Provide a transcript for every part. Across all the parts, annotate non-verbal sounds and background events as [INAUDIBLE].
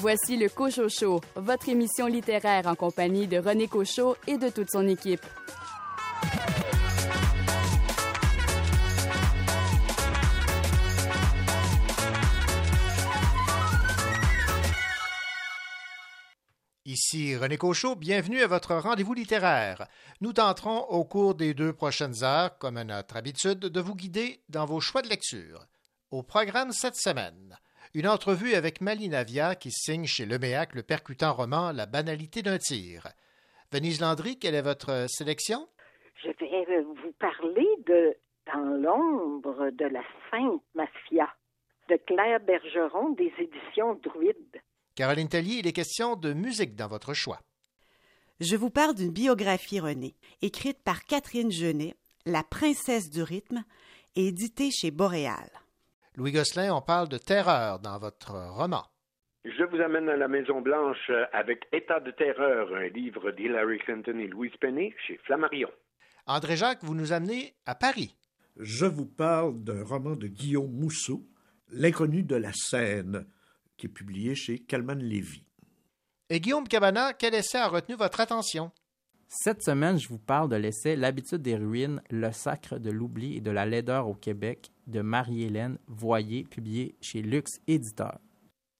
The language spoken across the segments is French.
Voici le Cochot Show, votre émission littéraire en compagnie de René Cochot et de toute son équipe. Ici René Cochot, bienvenue à votre rendez-vous littéraire. Nous tenterons au cours des deux prochaines heures, comme à notre habitude, de vous guider dans vos choix de lecture. Au programme cette semaine, une entrevue avec Malinavia qui signe chez Leméac le percutant roman La banalité d'un tir. Venise Landry, quelle est votre sélection? Je vais vous parler de Dans l'ombre de la Sainte Mafia de Claire Bergeron des éditions Druide. Caroline Tellier, il est question de musique dans votre choix. Je vous parle d'une biographie René, écrite par Catherine Genet, La princesse du rythme, et éditée chez Boréal. Louis Gosselin, on parle de terreur dans votre roman. Je vous amène à la Maison Blanche avec État de terreur, un livre d'Hillary Clinton et Louise Penny chez Flammarion. André Jacques, vous nous amenez à Paris. Je vous parle d'un roman de Guillaume Mousseau, L'inconnu de la Seine, qui est publié chez Calman Lévy. Et Guillaume Cabana, quel essai a retenu votre attention? Cette semaine, je vous parle de l'essai L'habitude des ruines, le sacre de l'oubli et de la laideur au Québec de Marie-Hélène Voyer, publié chez Lux Éditeur.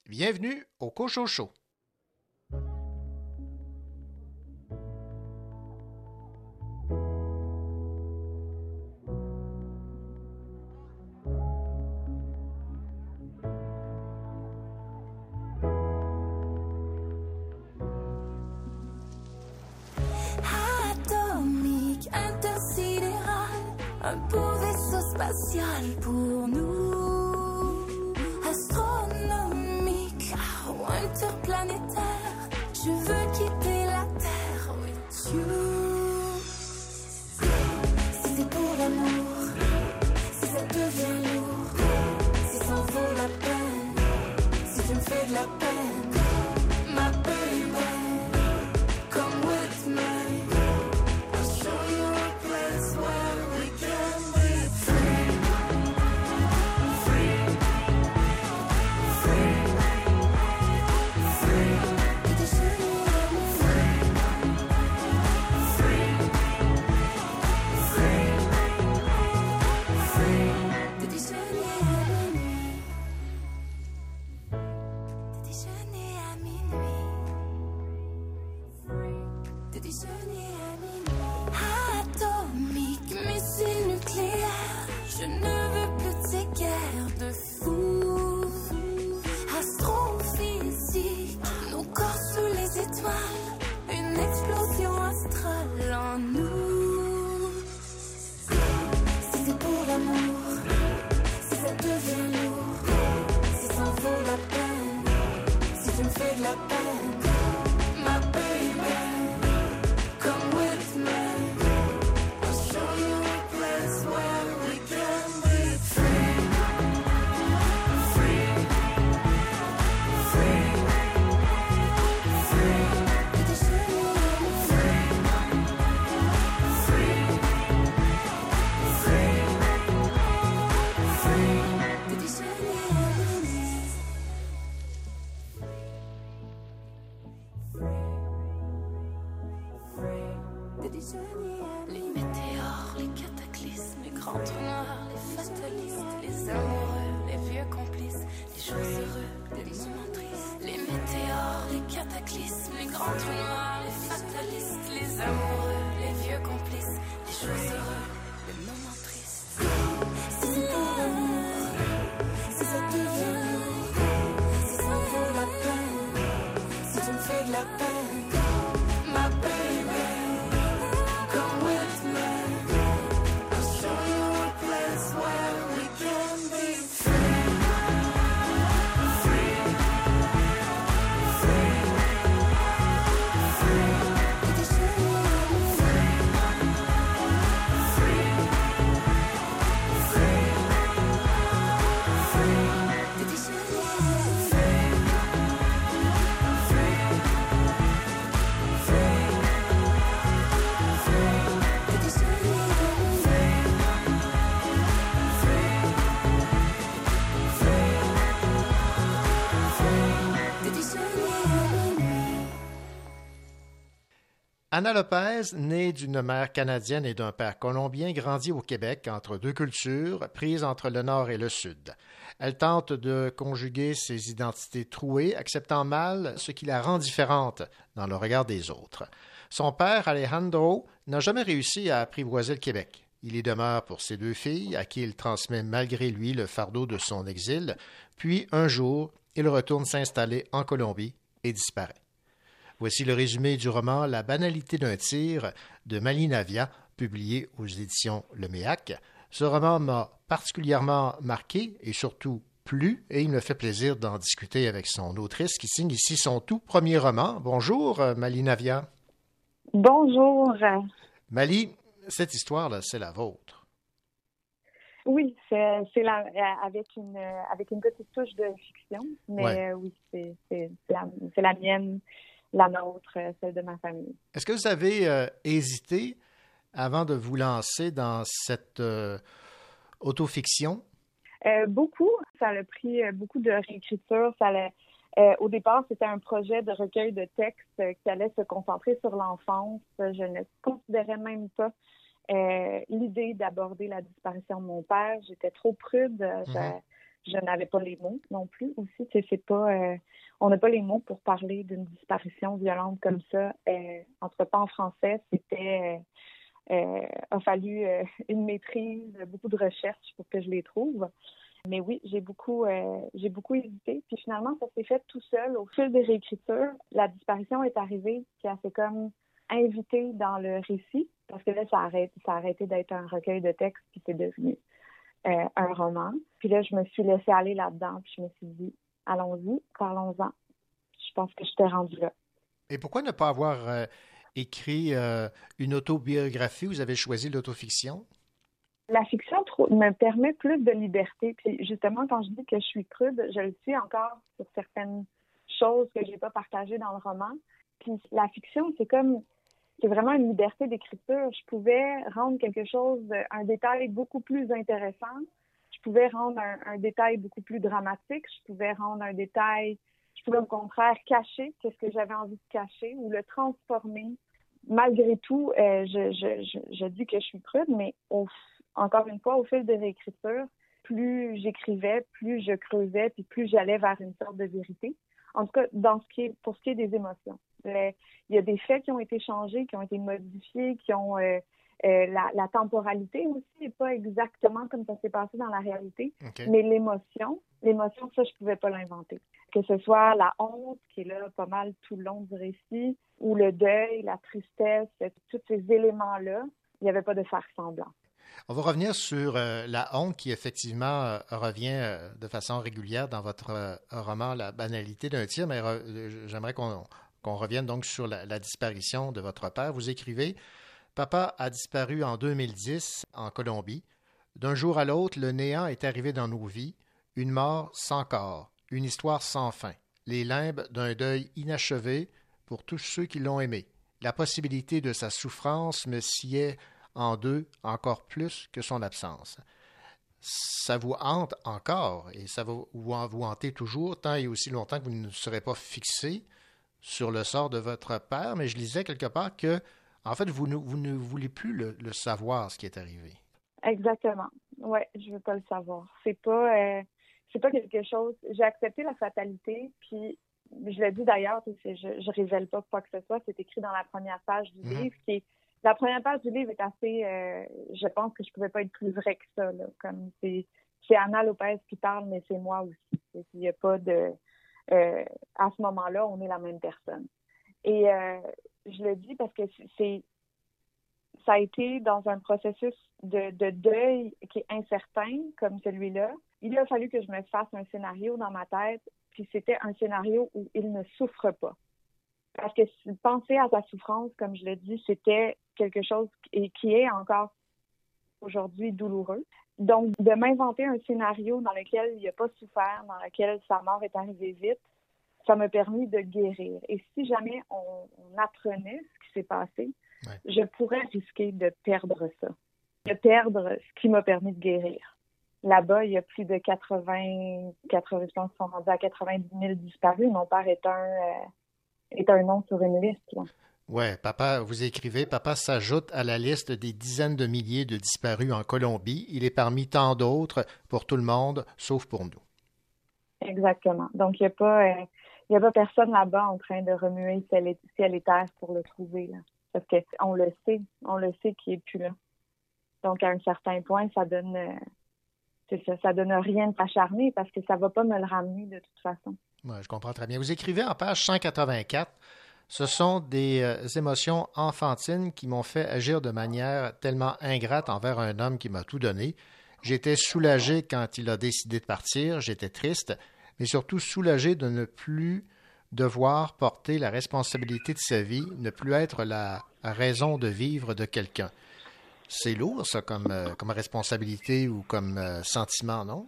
Bienvenue au Cochocho. Anna Lopez, née d'une mère canadienne et d'un père colombien, grandit au Québec entre deux cultures, prises entre le Nord et le Sud. Elle tente de conjuguer ses identités trouées, acceptant mal ce qui la rend différente dans le regard des autres. Son père, Alejandro, n'a jamais réussi à apprivoiser le Québec. Il y demeure pour ses deux filles, à qui il transmet malgré lui le fardeau de son exil, puis un jour, il retourne s'installer en Colombie et disparaît. Voici le résumé du roman La banalité d'un tir de Malinavia, publié aux éditions Le Méac. Ce roman m'a particulièrement marqué et surtout plu, et il me fait plaisir d'en discuter avec son autrice qui signe ici son tout premier roman. Bonjour, Malinavia. Bonjour. Mali, cette histoire-là, c'est la vôtre. Oui, c'est la, avec une avec une petite touche de fiction, mais oui, c'est la, la mienne la nôtre, euh, celle de ma famille. Est-ce que vous avez euh, hésité avant de vous lancer dans cette euh, autofiction? beaucoup. Ça a pris beaucoup de réécriture. Ça au départ, c'était un projet de recueil de textes qui allait se concentrer sur l'enfance. Je ne considérais même pas l'idée d'aborder la disparition de mon père. J'étais trop prude. Mm-hmm je n'avais pas les mots non plus aussi. C'est pas, on n'a pas les mots pour parler d'une disparition violente comme ça. Euh, entre temps, en français, c'était euh, a fallu une maîtrise, beaucoup de recherche pour que je les trouve. Mais oui, j'ai beaucoup, beaucoup hésité. Puis finalement, ça s'est fait tout seul au fil des réécritures. La disparition est arrivée, qui a fait comme invité dans le récit, parce que là, ça a ça a arrêté d'être un recueil de textes, puis c'est devenu euh, un roman. Puis là, je me suis laissée aller là-dedans, puis je me suis dit, allons-y, parlons-en. Je pense que je t'ai rendue là. Et pourquoi ne pas avoir euh, écrit euh, une autobiographie? Vous avez choisi l'autofiction? La fiction me permet plus de liberté. Puis justement, quand je dis que je suis crude, je le suis encore sur certaines choses que je n'ai pas partagées dans le roman. Puis la fiction, c'est comme c'est vraiment une liberté d'écriture. Je pouvais rendre quelque chose, un détail beaucoup plus intéressant. Je pouvais rendre un, détail beaucoup plus dramatique. Je pouvais rendre un détail, je pouvais au contraire cacher qu'est-ce que j'avais envie de cacher ou le transformer. Malgré tout, euh, je, dis que je suis prude, mais encore une fois, au fil de l'écriture, plus j'écrivais, plus je creusais, puis plus j'allais vers une sorte de vérité. En tout cas, pour ce qui est des émotions il y a des faits qui ont été changés, qui ont été modifiés, qui ont euh, euh, la, temporalité aussi n'est pas exactement comme ça s'est passé dans la réalité, mais l'émotion, l'émotion, ça, je pouvais pas l'inventer. Que ce soit la honte, qui est là pas mal tout le long du récit, ou le deuil, la tristesse, tous ces éléments-là, il n'y avait pas de faire semblant. On va revenir sur euh, la honte qui effectivement revient de façon régulière dans votre roman La banalité d'un tir, mais j'aimerais qu'on qu'on revienne donc sur la, disparition de votre père. Vous écrivez Papa a disparu en 2010 en Colombie. D'un jour à l'autre, le néant est arrivé dans nos vies, une mort sans corps, une histoire sans fin, les limbes d'un deuil inachevé pour tous ceux qui l'ont aimé. La possibilité de sa souffrance me sciait en deux encore plus que son absence. Ça vous hante encore et ça va vous hanter toujours tant et aussi longtemps que vous ne serez pas fixé sur le sort de votre père, mais je lisais quelque part que, en fait, vous ne, vous ne voulez plus le, savoir, ce qui est arrivé. Exactement. Oui, je ne veux pas le savoir. C'est pas, euh, c'est pas quelque chose. J'ai accepté la fatalité, puis je l'ai dit d'ailleurs, je, je révèle pas quoi que ce soit. C'est écrit dans la première page du mhm. livre, qui la première page du livre est assez. Euh, je pense que je pouvais pas être plus vrai que ça. comme c'est, c'est Anna Lopez qui parle, mais c'est moi aussi. Il n'y a pas de euh, à ce moment-là, on est la même personne. Et euh, je le dis parce que c'est ça a été dans un processus de, deuil qui est incertain, comme celui-là. Il a fallu que je me fasse un scénario dans ma tête, puis c'était un scénario où il ne souffre pas. Parce que penser à sa souffrance, comme je l'ai dit, c'était quelque chose qui est encore aujourd'hui douloureux. Donc, de m'inventer un scénario dans lequel il n'a pas souffert, dans lequel sa mort est arrivée vite, ça m'a permis de guérir. Et si jamais on, apprenait ce qui s'est passé, je pourrais risquer de perdre ça, de perdre ce qui m'a permis de guérir. Là-bas, il y a plus de 80, 80 je pense sont rendus à 90 000 disparus. Mon père est un, euh, est un nom sur une liste. Ouais, papa, vous écrivez, papa s'ajoute à la liste des dizaines de milliers de disparus en Colombie. Il est parmi tant d'autres pour tout le monde, sauf pour nous. Exactement. Donc, il n'y a pas, euh, il y a pas personne là-bas en train de remuer ciel et, terre pour le trouver. Là. Parce qu'on le sait, on le sait qu'il n'est plus là. Donc, à un certain point, ça donne, euh, ça, ça donne rien de s'acharner parce que ça va pas me le ramener de toute façon. Ouais, je comprends très bien. Vous écrivez en page 184 ce sont des euh, émotions enfantines qui m'ont fait agir de manière tellement ingrate envers un homme qui m'a tout donné. J'étais soulagé quand il a décidé de partir, j'étais triste, mais surtout soulagé de ne plus devoir porter la responsabilité de sa vie, ne plus être la raison de vivre de quelqu'un. C'est lourd, ça, comme, euh, comme responsabilité ou comme euh, sentiment, non?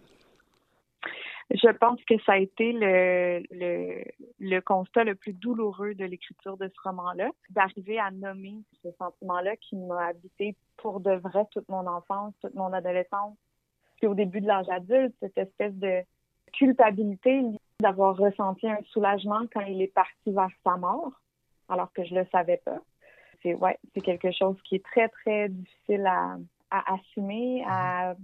Je pense que ça a été le, le, le constat le plus douloureux de l'écriture de ce roman-là, d'arriver à nommer ce sentiment-là qui m'a habité pour de vrai toute mon enfance, toute mon adolescence. Puis au début de l'âge adulte, cette espèce de culpabilité d'avoir ressenti un soulagement quand il est parti vers sa mort, alors que je le savais pas. C'est ouais, c'est quelque chose qui est très très difficile à, à assumer, à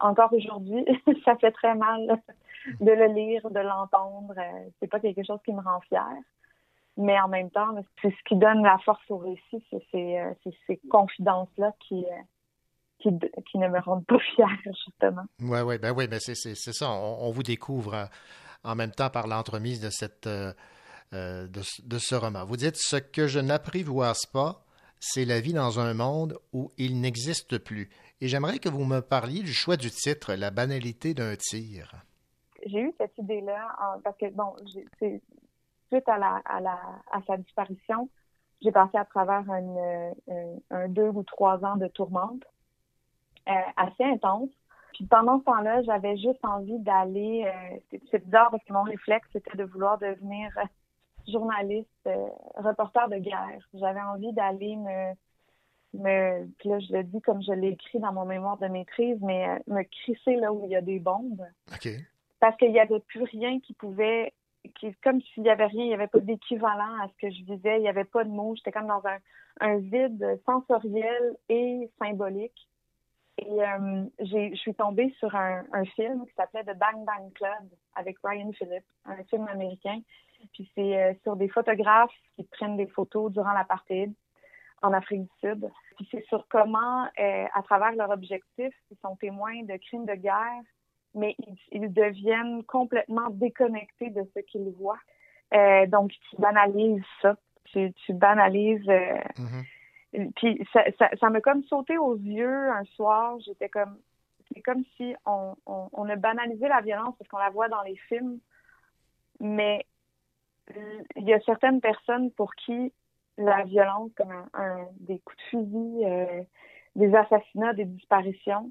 encore aujourd'hui, [LAUGHS] ça fait très mal de le lire, de l'entendre. Euh, c'est pas quelque chose qui me rend fière. Mais en même temps, c'est ce qui donne la force au récit, c'est ces, euh, ces confidences-là qui, euh, qui, qui, ne me rendent pas fière, justement. Oui, oui, ben oui, ben c'est, ça. On, vous découvre en même temps par l'entremise de cette de, de, ce roman. Vous dites ce que je n'apprivoise pas, c'est la vie dans un monde où il n'existe plus. Et j'aimerais que vous me parliez du choix du titre, La banalité d'un tir. J'ai eu cette idée-là parce que, bon, suite à, la, à, la, à sa disparition, j'ai passé à travers un, deux ou trois ans de tourmente euh, assez intense. Puis pendant ce temps-là, j'avais juste envie d'aller. Euh, c'est bizarre parce que mon réflexe, c'était de vouloir devenir [LAUGHS] journaliste, euh, reporter de guerre. J'avais envie d'aller me me, puis là, je le dis comme je l'ai écrit dans mon mémoire de maîtrise, mais euh, me crisser là où il y a des bombes. Parce qu'il n'y avait plus rien qui pouvait, qui, comme s'il n'y avait rien, il n'y avait pas d'équivalent à ce que je visais, il n'y avait pas de mots, j'étais comme dans un, un vide sensoriel et symbolique. Et euh, je suis tombée sur un, un film qui s'appelait The Bang Bang Club avec Ryan Phillips, un film américain. Puis c'est euh, sur des photographes qui prennent des photos durant l'apartheid en Afrique du Sud. Puis c'est sur comment, euh, à travers leur objectif, ils sont témoins de crimes de guerre, mais ils, deviennent complètement déconnectés de ce qu'ils voient. Euh, donc, tu banalises ça. Tu, banalises. Euh, mm-hmm. Puis ça, ça, m'a comme sauté aux yeux un soir. J'étais comme. C'est comme si on, on, a banalisé la violence parce qu'on la voit dans les films, mais il y a certaines personnes pour qui la violence comme un, des coups de fusil, euh, des assassinats, des disparitions.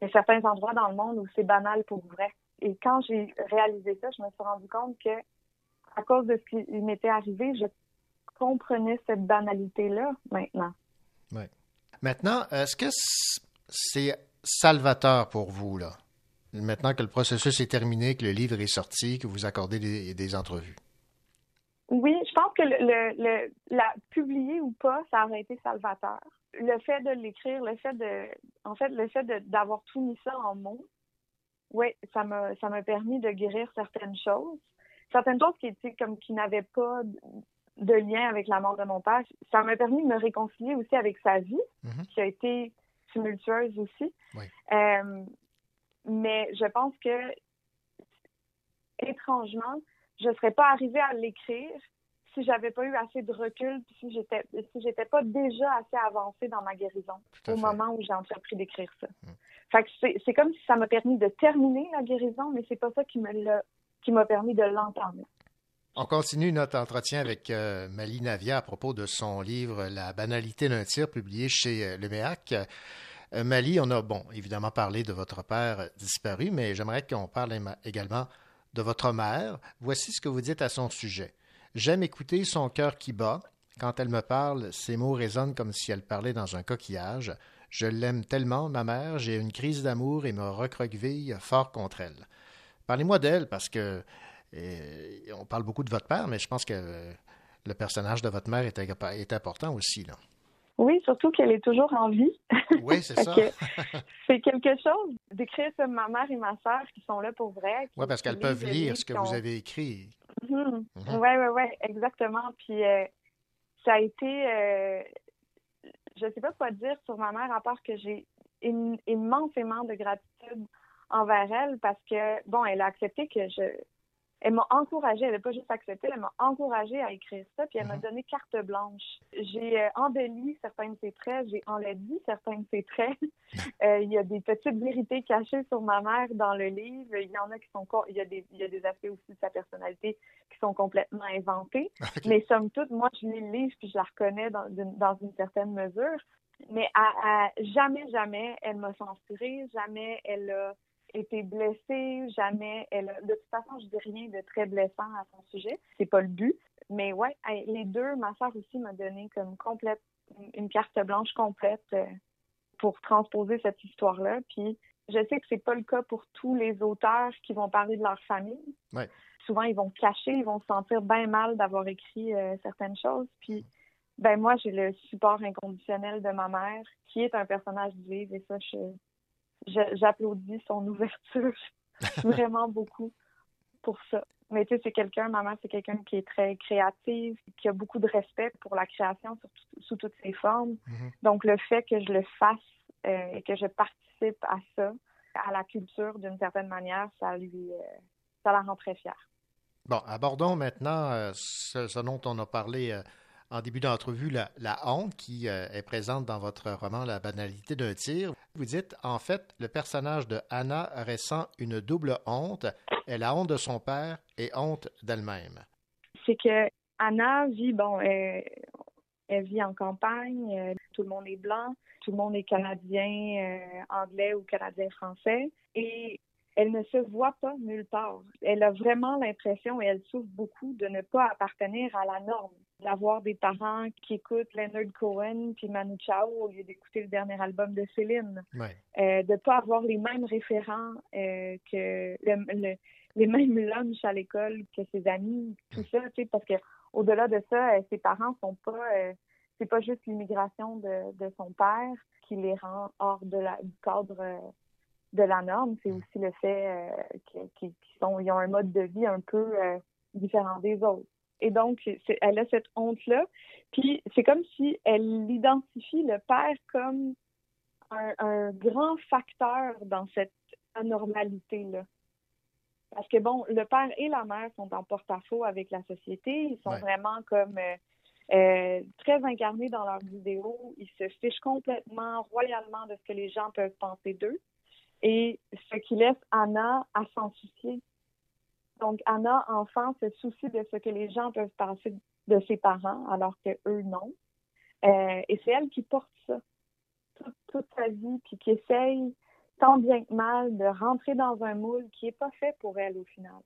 Il y a certains endroits dans le monde où c'est banal pour vrai. Et quand j'ai réalisé ça, je me suis rendu compte que à cause de ce qui m'était arrivé, je comprenais cette banalité-là maintenant. Maintenant, est-ce que c'est salvateur pour vous, là? Maintenant que le processus est terminé, que le livre est sorti, que vous accordez des entrevues? Oui, je pense que le, le, la publier ou pas, ça aurait été salvateur. Le fait de l'écrire, le fait de, en fait, le fait d'avoir tout mis ça en mots, oui, ça m'a, ça m'a permis de guérir certaines choses, certaines choses qui étaient comme qui n'avaient pas de lien avec la mort de mon père. Ça m'a permis de me réconcilier aussi avec sa vie, mm-hmm. qui a été tumultueuse aussi. Euh, mais je pense que étrangement, je ne serais pas arrivée à l'écrire si j'avais pas eu assez de recul, puis si j'étais si j'étais pas déjà assez avancée dans ma guérison au moment où j'ai entrepris d'écrire ça. Mm. Fait que c'est comme si ça m'a permis de terminer la guérison, mais c'est pas ça qui me l'a qui m'a permis de l'entendre. On continue notre entretien avec euh, Mali Navia à propos de son livre La banalité d'un tir, publié chez euh, Le. Euh, Mali, on a, bon, évidemment parlé de votre père disparu, mais j'aimerais qu'on parle également de votre mère. Voici ce que vous dites à son sujet. J'aime écouter son cœur qui bat. Quand elle me parle, ses mots résonnent comme si elle parlait dans un coquillage. Je l'aime tellement, ma mère, j'ai une crise d'amour et me recroqueville fort contre elle. Parlez-moi d'elle parce que euh, on parle beaucoup de votre père, mais je pense que le personnage de votre mère est, important aussi. Là. Oui, surtout qu'elle est toujours en vie. [LAUGHS] Oui, c'est ça. c'est quelque chose d'écrire sur ma mère et ma sœur qui sont là pour vrai. Oui, parce qu'elles peuvent lire ce que vous avez écrit. Oui, oui, oui, exactement. Puis euh, ça a été, euh, je ne sais pas quoi dire sur ma mère à part que j'ai immensément de gratitude envers elle parce que, bon, elle a accepté que je, elle m'a encouragée, elle n'a pas juste accepté, elle m'a encouragée à écrire ça, puis elle m'a mhm. donné carte blanche. J'ai euh, embelli certains de ses traits, j'ai enlaidi certains de ses traits. [LAUGHS] Euh, il y a des petites vérités cachées sur ma mère dans le livre. Il y en a qui sont, il y a des, il y a des aspects aussi de sa personnalité qui sont complètement inventés. Mais somme toute, moi, je lis le livre puis je la reconnais dans, une, dans une certaine mesure. Mais à, jamais, jamais, elle m'a censurée, jamais elle a été blessée, jamais. Elle de toute façon, je dis rien de très blessant à son sujet. C'est pas le but. Mais ouais, les deux, ma soeur aussi m'a donné comme complète une carte blanche complète euh, pour transposer cette histoire-là. Puis je sais que c'est pas le cas pour tous les auteurs qui vont parler de leur famille. Souvent, ils vont cacher, ils vont se sentir bien mal d'avoir écrit euh, certaines choses. Puis ben moi, j'ai le support inconditionnel de ma mère, qui est un personnage du livre, et ça, je, j'applaudis son ouverture [LAUGHS] vraiment beaucoup pour ça. Mais tu sais, c'est quelqu'un, ma mère, c'est quelqu'un qui est très créative, qui a beaucoup de respect pour la création sous toutes ses formes. Mm-hmm. Donc, le fait que je le fasse euh, et que je participe à ça, à la culture d'une certaine manière, ça lui, euh, ça la rend très fière. Bon, abordons maintenant euh, ce, dont on a parlé en début d'entrevue la, honte qui est présente dans votre roman La banalité d'un tir. Vous dites, en fait, le personnage de Anna ressent une double honte. Elle a honte de son père et honte d'elle-même. C'est que Anna vit, bon, elle, vit en campagne, euh, tout le monde est blanc, tout le monde est canadien, euh, anglais ou canadien-français. Et elle ne se voit pas nulle part. Elle a vraiment l'impression et elle souffre beaucoup de ne pas appartenir à la norme d'avoir des parents qui écoutent Leonard Cohen puis Manu Chao au lieu d'écouter le dernier album de Céline. Euh, de ne pas avoir les mêmes référents euh, que les mêmes lunchs à l'école que ses amis, tout ça, tu sais, parce que au-delà de ça, euh, ses parents sont pas c'est pas juste l'immigration de, de, son père qui les rend hors de la, du cadre de la norme, c'est aussi le fait qu'ils ils ont un mode de vie un peu différent des autres. Et donc, elle a cette honte-là. Puis, c'est comme si elle identifie le père comme un, grand facteur dans cette anormalité-là. Parce que, bon, le père et la mère sont en porte-à-faux avec la société. Ils sont vraiment comme euh, euh, très incarnés dans leurs vidéos. Ils se fichent complètement, royalement de ce que les gens peuvent penser d'eux. Et ce qui laisse Anna à s'en soucier donc, Anna, enfant, se soucie de ce que les gens peuvent penser de ses parents, alors que eux non. Euh, et c'est elle qui porte ça toute, sa vie, puis qui essaye tant bien que mal de rentrer dans un moule qui n'est pas fait pour elle au final.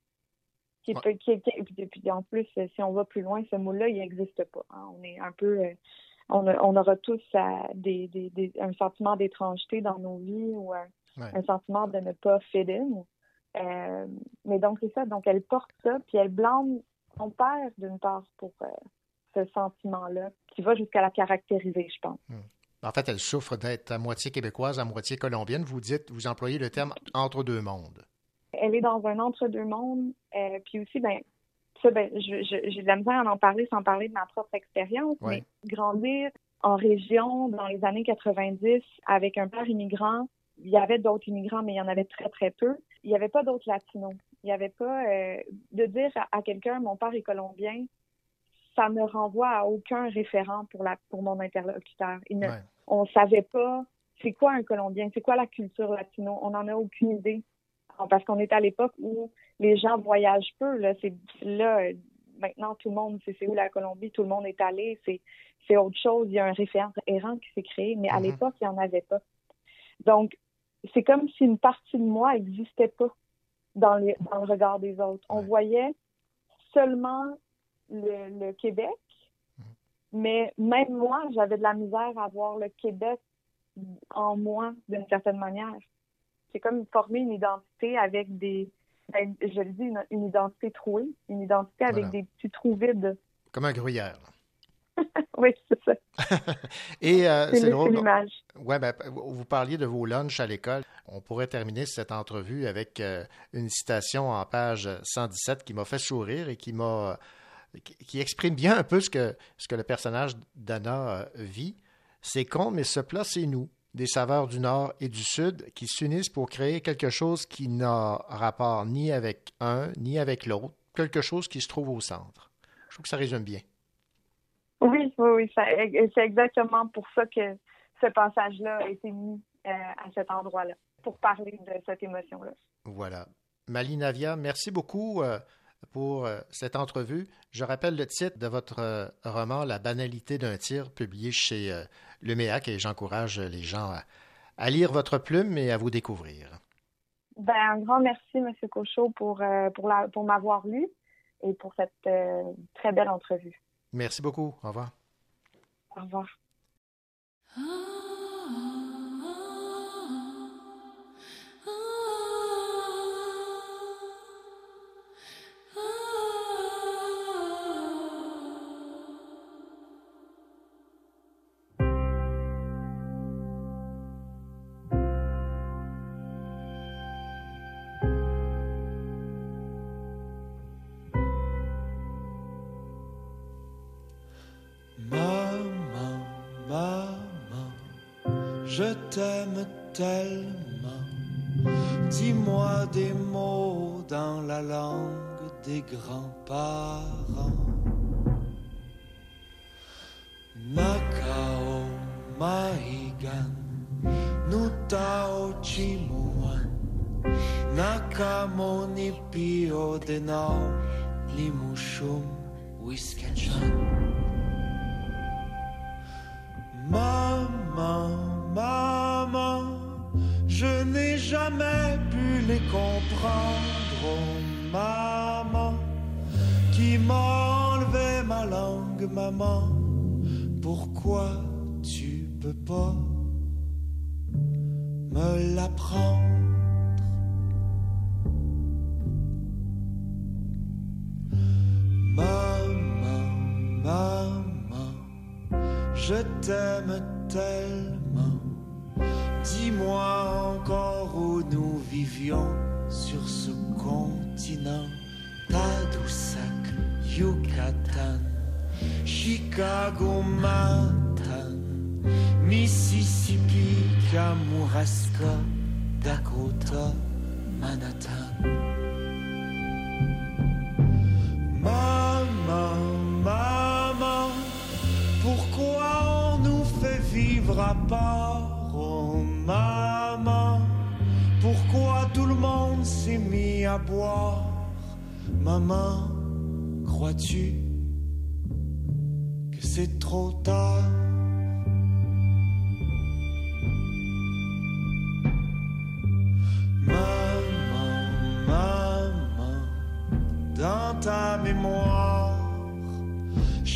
Qui, puis, en plus, si on va plus loin, ce moule-là, il n'existe pas. Hein. On est un peu, euh, on, aura tous euh, des, un sentiment d'étrangeté dans nos vies ou un, un sentiment de ne pas fit in. Euh, mais donc, c'est ça. Donc, elle porte ça, puis elle blâme son père, d'une part, pour euh, ce sentiment-là, qui va jusqu'à la caractériser, je pense. Hmm. En fait, elle souffre d'être à moitié québécoise, à moitié colombienne. Vous dites, vous employez le terme entre deux mondes. Elle est dans un entre-deux mondes. Euh, puis aussi, ben, ça, ben, j'ai de la misère à en parler sans parler de ma propre expérience, mais grandir en région dans les années 90 avec un père immigrant, il y avait d'autres immigrants, mais il y en avait très, très peu il n'y avait pas d'autres latinos. Il n'y avait pas euh, de dire à, quelqu'un mon père est colombien, ça ne renvoie à aucun référent pour la pour mon interlocuteur. On ne savait pas c'est quoi un Colombien, c'est quoi la culture latino. On n'en a aucune idée parce qu'on est à l'époque où les gens voyagent peu. Là, c'est là euh, maintenant tout le monde sait c'est où la Colombie, tout le monde est allé. C'est c'est autre chose. Il y a un référent errant qui s'est créé, mais à mm-hmm. l'époque il n'y en avait pas. Donc c'est comme si une partie de moi n'existait pas dans, le regard des autres. On voyait seulement le, Québec, mm-hmm. mais même moi, j'avais de la misère à voir le Québec en moi d'une certaine manière. C'est comme former une identité avec des, ben, je le dis, une, identité trouée, une identité avec des petits trous vides. comme un gruyère. [LAUGHS] oui, c'est ça. [LAUGHS] Et euh, C'est c'est le- drôle. Ouais, ben, vous parliez de vos lunchs à l'école. On pourrait terminer cette entrevue avec euh, une citation en page 117 qui m'a fait sourire et qui m'a qui, qui exprime bien un peu ce que, ce que le personnage d'Anna euh, vit. C'est con, mais ce plat, c'est nous, des saveurs du Nord et du Sud qui s'unissent pour créer quelque chose qui n'a rapport ni avec un ni avec l'autre, quelque chose qui se trouve au centre. Je trouve que ça résume bien. Oui, oui, oui. C'est exactement pour ça que ce passage-là a été mis euh, à cet endroit-là, pour parler de cette émotion-là. Voilà. Malinavia, merci beaucoup euh, pour euh, cette entrevue. Je rappelle le titre de votre roman La banalité d'un tir, publié chez euh, Luméac, et j'encourage les gens à, à lire votre plume et à vous découvrir. Ben, un grand merci, M. Cochot, pour, pour, pour m'avoir lu et pour cette très belle entrevue. Merci beaucoup. Au revoir. Au revoir. T'aime tellement. Dis-moi des mots dans la langue des grands-parents. Maman, maman, je t'aime tellement. Dis-moi encore où nous vivions sur ce continent. Tadoussac, Yucatan, Chicago, Manhattan, Mississippi, Kamouraska, Maman, maman, pourquoi on nous fait vivre à part? Oh maman, pourquoi tout le monde s'est mis à boire? Maman, crois-tu que c'est trop tard?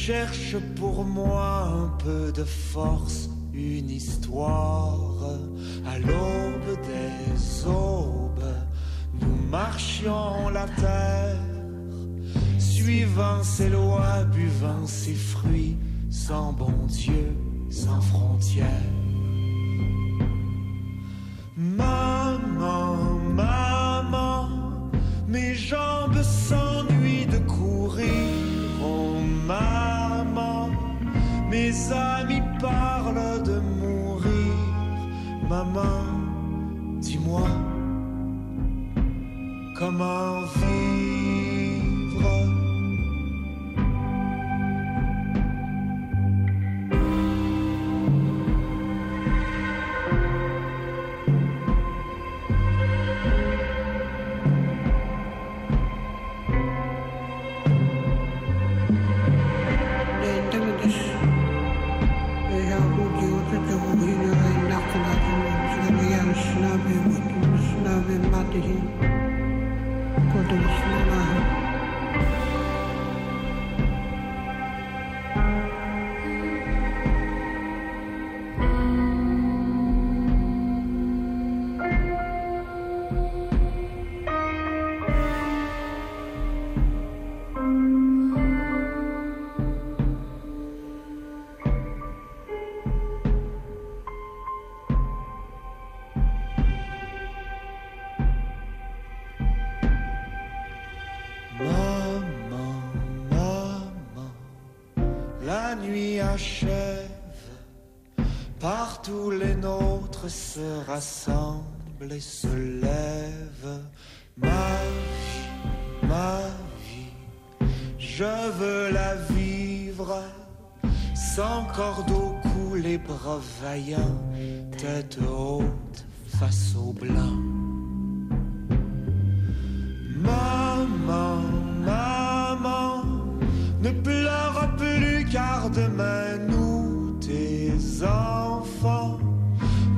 Cherche pour moi un peu de force, une histoire. À l'aube des aubes, nous marchions la terre, suivant ses lois, buvant ses fruits, sans bon Dieu, sans frontières. Maman, dis-moi, comment vivre? 你过度的去 corde au cou, les bras vaillants, tête haute face au blanc. Maman, maman, ne pleure plus car demain nous, tes enfants,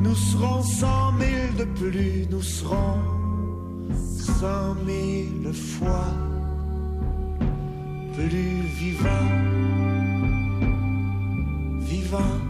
nous serons cent mille de plus, nous serons cent mille fois plus vivants. vivant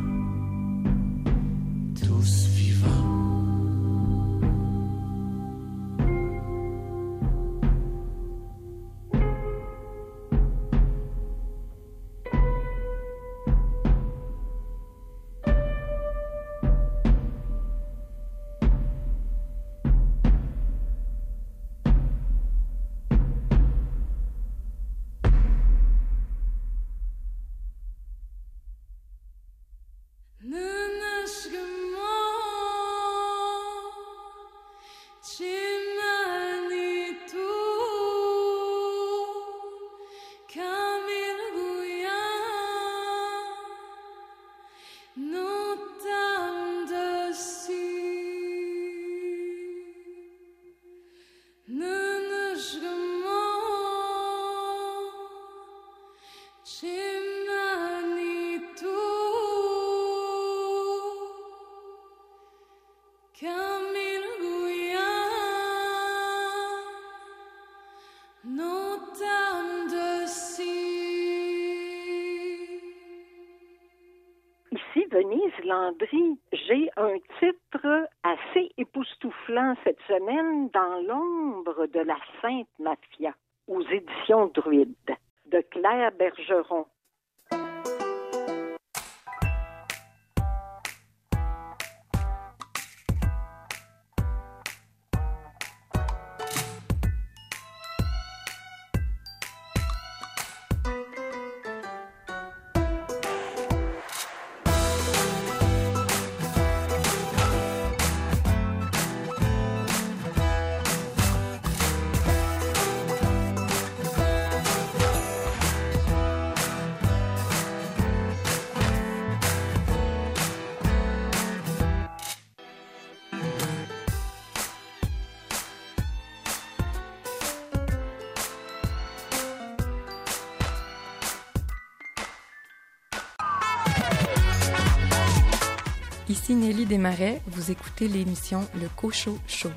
Ici Nelly Desmarais, vous écoutez l'émission Le Cochot Show.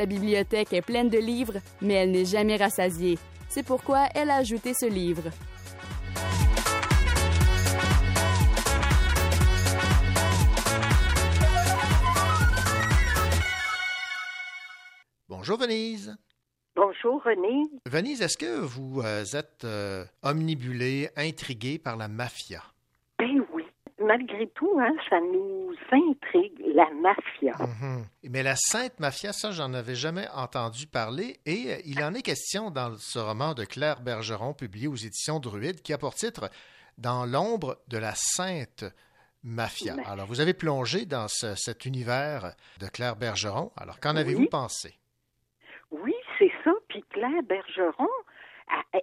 Sa bibliothèque est pleine de livres, mais elle n'est jamais rassasiée. C'est pourquoi elle a ajouté ce livre. Bonjour Venise. Bonjour René. Venise, est-ce que vous euh, êtes euh, omnibulée, intriguée par la mafia? Malgré tout, hein, ça nous intrigue, la mafia. Mhm. Mais la Sainte Mafia, ça, j'en avais jamais entendu parler. Et euh, il en est question dans ce roman de Claire Bergeron, publié aux éditions Druide, qui a pour titre Dans l'ombre de la Sainte Mafia. Alors, vous avez plongé dans ce- cet univers de Claire Bergeron. Alors, qu'en Oui. avez-vous pensé? Oui, c'est ça. Puis Claire Bergeron, elle,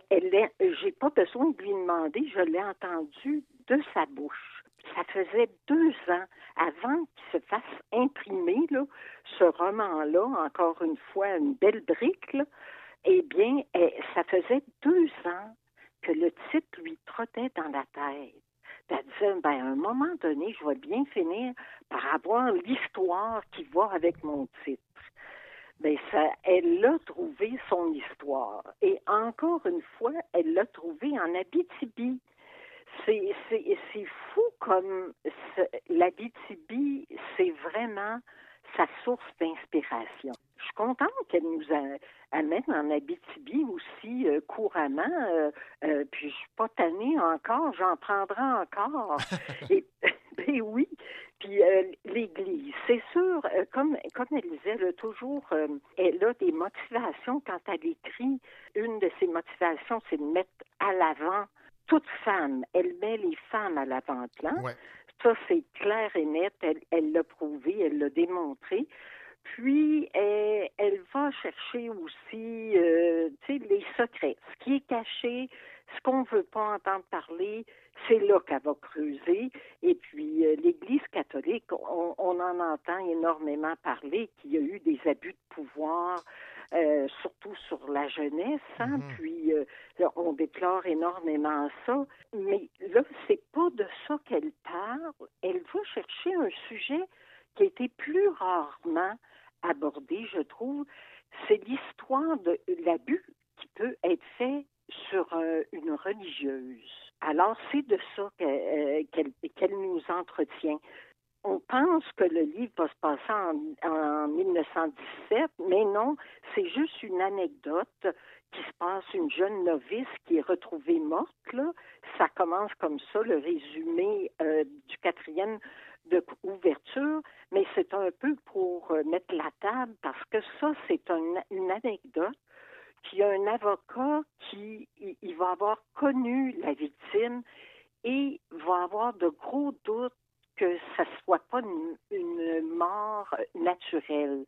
elle j'ai pas besoin de lui demander, je l'ai entendu de sa bouche. Ça faisait deux ans avant qu'il se fasse imprimer ce roman-là, encore une fois, une belle brique. Eh bien, eh, ça faisait deux ans que le titre lui trottait dans la tête. Elle disait, ben, à un moment donné, je vais bien finir par avoir l'histoire qui va avec mon titre. Ben ça, elle a trouvé son histoire. Et encore une fois, elle l'a trouvé en Abitibi. C'est, c'est, c'est fou comme l'Abitibi, c'est vraiment sa source d'inspiration. Je suis contente qu'elle nous a- amène en Abitibi aussi euh, couramment. euh, euh, puis je suis pas tannée encore, j'en prendrai encore. [LAUGHS] Et, ben oui. Puis euh, l'Église, c'est sûr, euh, comme, comme elle disait, elle a toujours, elle a des motivations quand elle écrit. Une de ses motivations, c'est de mettre à l'avant toute femme. Elle met les femmes à l'avant-plan. Ouais. Ça, c'est clair et net. Elle l'a prouvé, elle l'a démontré. Puis, elle, elle va chercher aussi, euh, tu sais, les secrets. Ce qui est caché, ce qu'on ne veut pas entendre parler, c'est là qu'elle va creuser. Et puis, euh, l'Église catholique, on, on en entend énormément parler qu'il y a eu des abus de pouvoir, euh, surtout sur la jeunesse. Hein? Mhm. Puis, euh, là, on déplore énormément ça. Mais là, c'est pas de ça qu'elle parle. Elle va chercher un sujet qui a été plus rarement abordé, je trouve. C'est l'histoire de l'abus qui peut être fait sur euh, une religieuse. Alors, c'est de ça que- euh, qu'elle qu'elle nous entretient. On pense que le livre va se passer en, en 1917, mais non, c'est juste une anecdote qui se passe, une jeune novice qui est retrouvée morte. Là. Ça commence comme ça, le résumé euh, du quatrième de ouverture, mais c'est un peu pour euh, mettre la table parce que ça, c'est un- une anecdote qu'il y a un avocat qui il va avoir connu la victime et va avoir de gros doutes que ça ne soit pas une, une mort naturelle,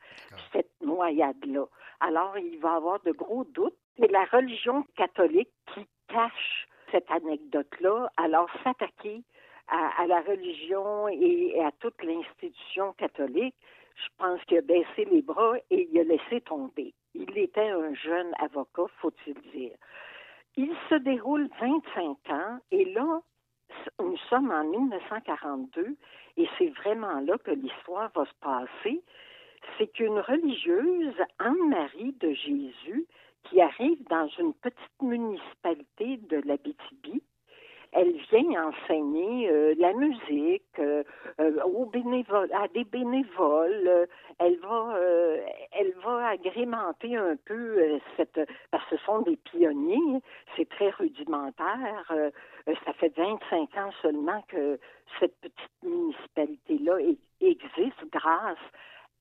cette noyade-là. Alors, il va avoir de gros doutes. Et la religion catholique qui cache cette anecdote-là, alors s'attaquer à, à la religion et, et à toute l'institution catholique, je pense qu'il a baissé les bras et il a laissé tomber. Il était un jeune avocat, faut-il dire. Il se déroule 25 ans et là, nous sommes en 1942 et c'est vraiment là que l'histoire va se passer. C'est qu'une religieuse, Anne-Marie de Jésus, qui arrive dans une petite municipalité de l'Abitibi, elle vient enseigner euh, la musique euh, euh, aux bénévoles, à des bénévoles. Elle va, elle va agrémenter un peu cette, parce que ce sont des pionniers. C'est très rudimentaire. Euh, ça fait 25 ans seulement que cette petite municipalité-là existe grâce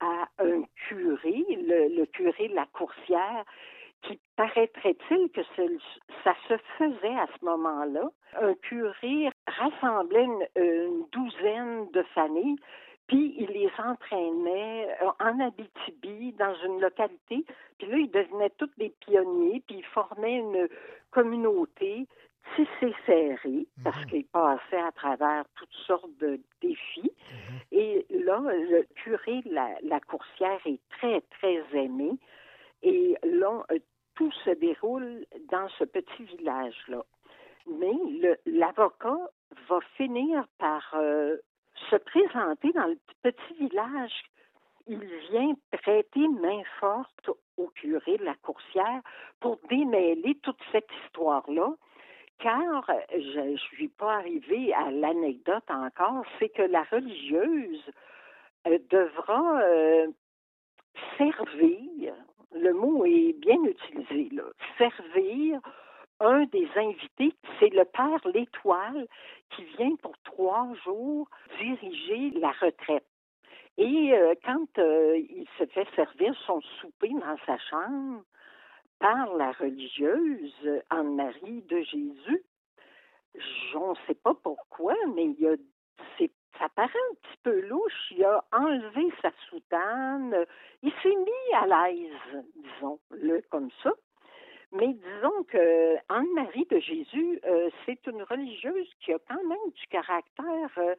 à un curé, le, curé de la Coursière, qui paraîtrait-il que ça se faisait à ce moment-là? Un curé rassemblait une, une douzaine de familles, puis il les entraînait euh, en Abitibi, dans une localité, puis là, ils devenaient tous des pionniers, puis ils formaient une communauté tissée serrée, parce qu'ils passaient à travers toutes sortes de défis. Et là, le curé de la, la coursière est très, très aimé. Et là, euh, tout se déroule dans ce petit village-là. Mais l'avocat va finir par euh, se présenter dans le petit village. Il vient prêter main forte au curé de la coursière pour démêler toute cette histoire-là. Car euh, je ne suis pas arrivée à l'anecdote encore, c'est que la religieuse euh, devra euh, servir, le mot est bien utilisé, là, servir un des invités, c'est le père L'Étoile qui vient pour trois jours diriger la retraite. Et quand il se fait servir son souper dans sa chambre par la religieuse Anne-Marie de Jésus, on ne sait pas pourquoi, mais il a, ça paraît un petit peu louche. Il a enlevé sa soutane, il s'est mis à l'aise, disons-le comme ça. Mais disons que Anne-Marie de Jésus, euh, c'est une religieuse qui a quand même du caractère. euh,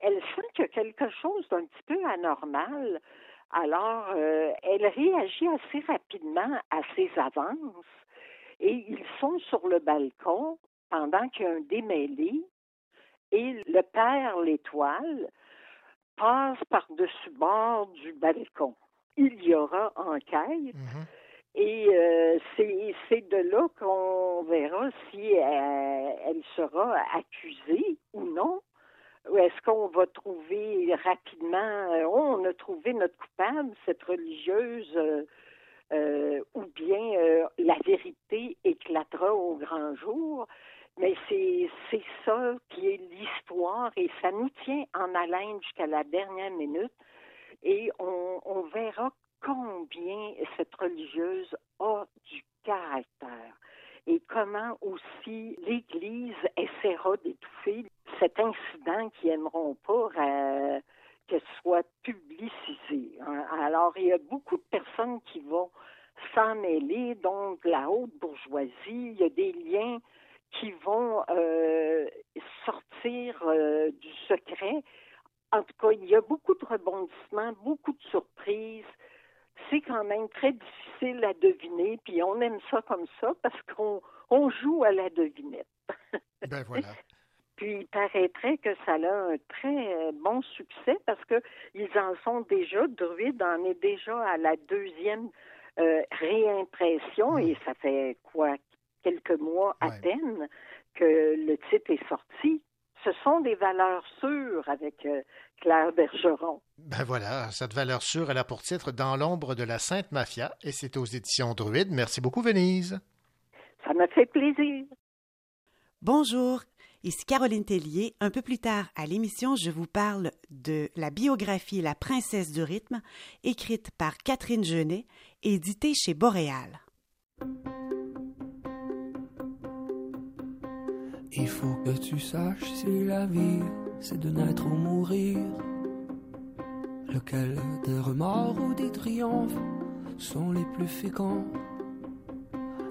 elle sent qu'il y a quelque chose d'un petit peu anormal. Alors, euh, elle réagit assez rapidement à ses avances et ils sont sur le balcon pendant qu'il y a un démêlé et le père L'Étoile passe par-dessus bord du balcon. Il y aura enquête et euh, c'est c'est de là qu'on verra si elle, elle sera accusée ou non. Est-ce qu'on va trouver rapidement, euh, oh, on a trouvé notre coupable, cette religieuse, euh, euh, ou bien la vérité éclatera au grand jour. Mais c'est ça qui est l'histoire et ça nous tient en haleine jusqu'à la dernière minute et on verra combien cette religieuse a du caractère et comment aussi l'Église essaiera d'étouffer cet incident qu'ils n'aimeront pas euh, que soit publicisé. hein. Alors, il y a beaucoup de personnes qui vont s'en mêler, donc la haute bourgeoisie, il y a des liens qui vont euh, sortir euh, du secret. En tout cas, il y a beaucoup de rebondissements, beaucoup de surprises. C'est quand même très difficile à deviner, puis on aime ça comme ça parce qu'on on joue à la devinette. [LAUGHS] Ben voilà. Puis il paraîtrait que ça a un très euh, bon succès parce que ils en sont déjà, Druide en est déjà à la deuxième euh, réimpression et ça fait quoi? Quelques mois à peine que le titre est sorti. Ce sont des valeurs sûres avec euh, Claire Bergeron. Ben voilà, cette valeur sûre, elle a pour titre Dans l'ombre de la Sainte Mafia et c'est aux éditions Druide. Merci beaucoup, Venise. Ça m'a fait plaisir. Bonjour, ici Caroline Tellier. Un peu plus tard à l'émission, je vous parle de la biographie La princesse du rythme, écrite par Catherine Genet, éditée chez Boréal. Il faut que tu saches si la vie c'est de naître ou mourir. Lequel des remords ou des triomphes sont les plus féconds.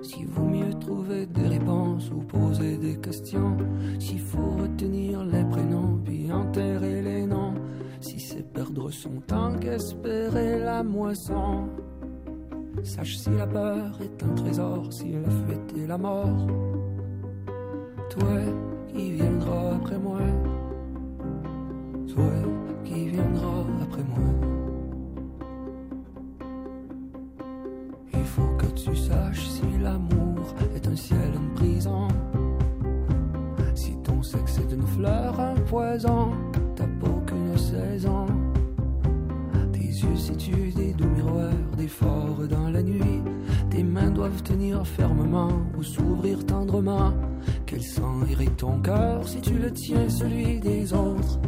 s'il vaut mieux trouver des réponses ou poser des questions, s'il faut retenir les prénoms puis enterrer les noms, si c'est perdre son temps qu'espérer la moisson. Sache si la peur est un trésor, si la fuite est la mort. Toi qui viendras après moi, toi qui viendras après moi. Il faut que tu saches si l'amour est un ciel, une prison. Si ton sexe est une fleur, un poison, ta peau qu'une saison. Tes yeux situent des doux miroirs, des forts dans la nuit. Tes mains doivent tenir fermement ou s'ouvrir tendrement. Quel sang irrite ton cœur si tu le tiens, celui des autres?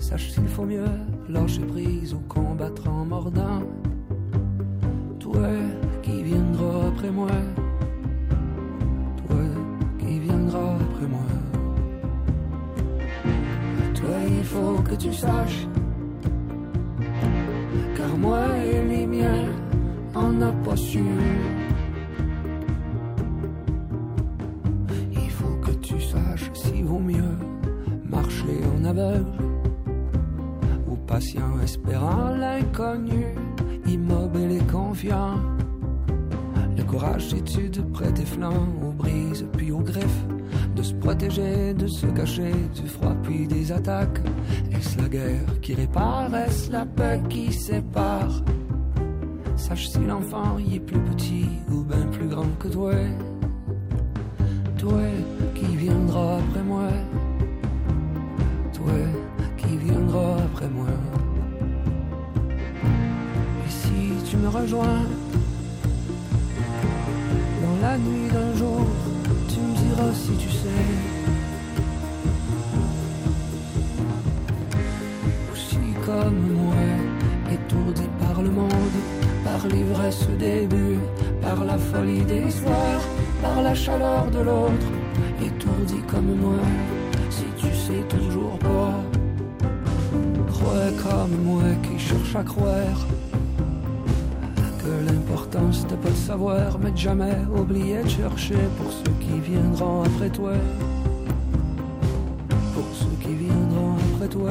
Sache s'il faut mieux lâcher prise ou combattre en mordant. Toi qui viendras après moi. Toi qui viendras après moi. Toi, il faut que tu saches. Car moi et les miens, on n'a pas su. Il faut que tu saches s'il vaut mieux marcher en aveugle ou patient espérant l'inconnu, immobile et confiant. Le courage, c'est-tu de prêter flanc aux brises puis aux griffes, de se protéger, de se cacher du froid puis des attaques. Est-ce la guerre qui répare, est-ce la paix qui sépare? Sache si l'enfant y est plus petit ou bien plus grand que toi. Toi qui viendras après moi. Toi qui viendras après moi. Et si tu me rejoins dans la nuit d'un jour, tu me diras si tu sais. Aussi comme moi, étourdi par le monde, par l'ivresse début, par la folie des soirs, par la chaleur de l'autre, étourdi comme moi, si tu sais toujours pas. Crois comme moi qui cherche à croire que l'important c'était pas de savoir, mais de jamais oublier de chercher pour ceux qui viendront après toi. Pour ceux qui viendront après toi.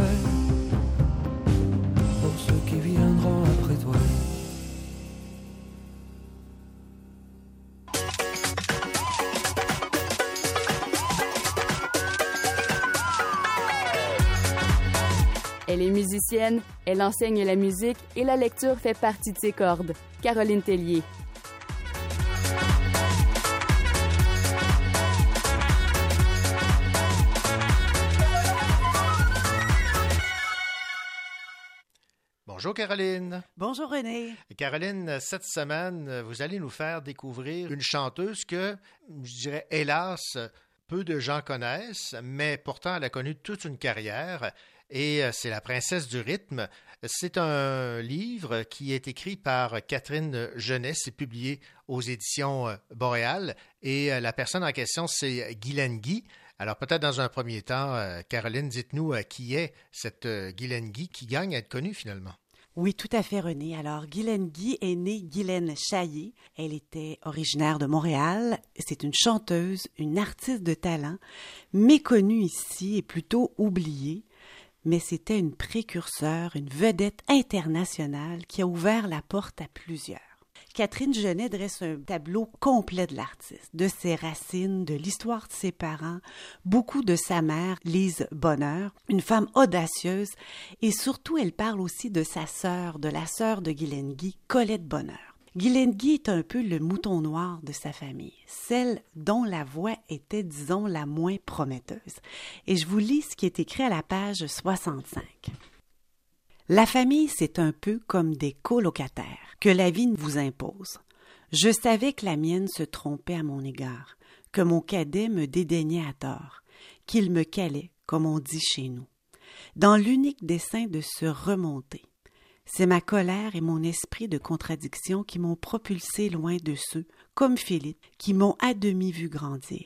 Musicienne, elle enseigne la musique et la lecture fait partie de ses cordes. Caroline Tellier. Bonjour Caroline. Bonjour René. Caroline, cette semaine, vous allez nous faire découvrir une chanteuse que, je dirais, hélas, peu de gens connaissent, mais pourtant elle a connu toute une carrière et c'est La princesse du rythme. C'est un livre qui est écrit par Catherine Genet, c'est publié aux éditions Boréal et la personne en question, c'est Guylaine Guy. Alors peut-être dans un premier temps, Caroline, dites-nous qui est cette Guylaine Guy qui gagne à être connue finalement. Oui, tout à fait, René. Alors, Guylaine Guy est née Guylaine Chaillé. Elle était originaire de Montréal. C'est une chanteuse, une artiste de talent, méconnue ici et plutôt oubliée. Mais c'était une précurseur, une vedette internationale qui a ouvert la porte à plusieurs. Catherine Genet dresse un tableau complet de l'artiste, de ses racines, de l'histoire de ses parents, beaucoup de sa mère, Lise Bonheur, une femme audacieuse, et surtout elle parle aussi de sa sœur, de la sœur de Guy, Colette Bonheur. Guy est un peu le mouton noir de sa famille, celle dont la voix était, disons, la moins prometteuse. Et je vous lis ce qui est écrit à la page 65. La famille, c'est un peu comme des colocataires que la vie vous impose. Je savais que la mienne se trompait à mon égard, que mon cadet me dédaignait à tort, qu'il me calait, comme on dit chez nous, dans l'unique dessein de se remonter. C'est ma colère et mon esprit de contradiction qui m'ont propulsé loin de ceux, comme Philippe, qui m'ont à demi vu grandir.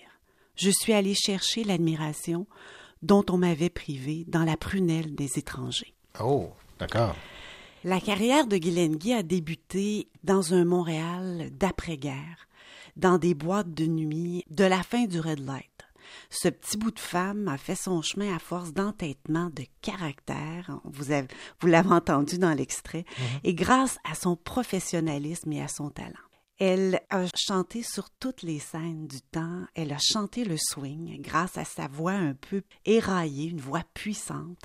Je suis allé chercher l'admiration dont on m'avait privé dans la prunelle des étrangers. Oh, d'accord. La carrière de Guylaine Guy a débuté dans un Montréal d'après-guerre, dans des boîtes de nuit de la fin du Red Light. Ce petit bout de femme a fait son chemin à force d'entêtement, de caractère, vous, avez, vous l'avez entendu dans l'extrait, et grâce à son professionnalisme et à son talent. Elle a chanté sur toutes les scènes du temps. Elle a chanté le swing grâce à sa voix un peu éraillée, une voix puissante.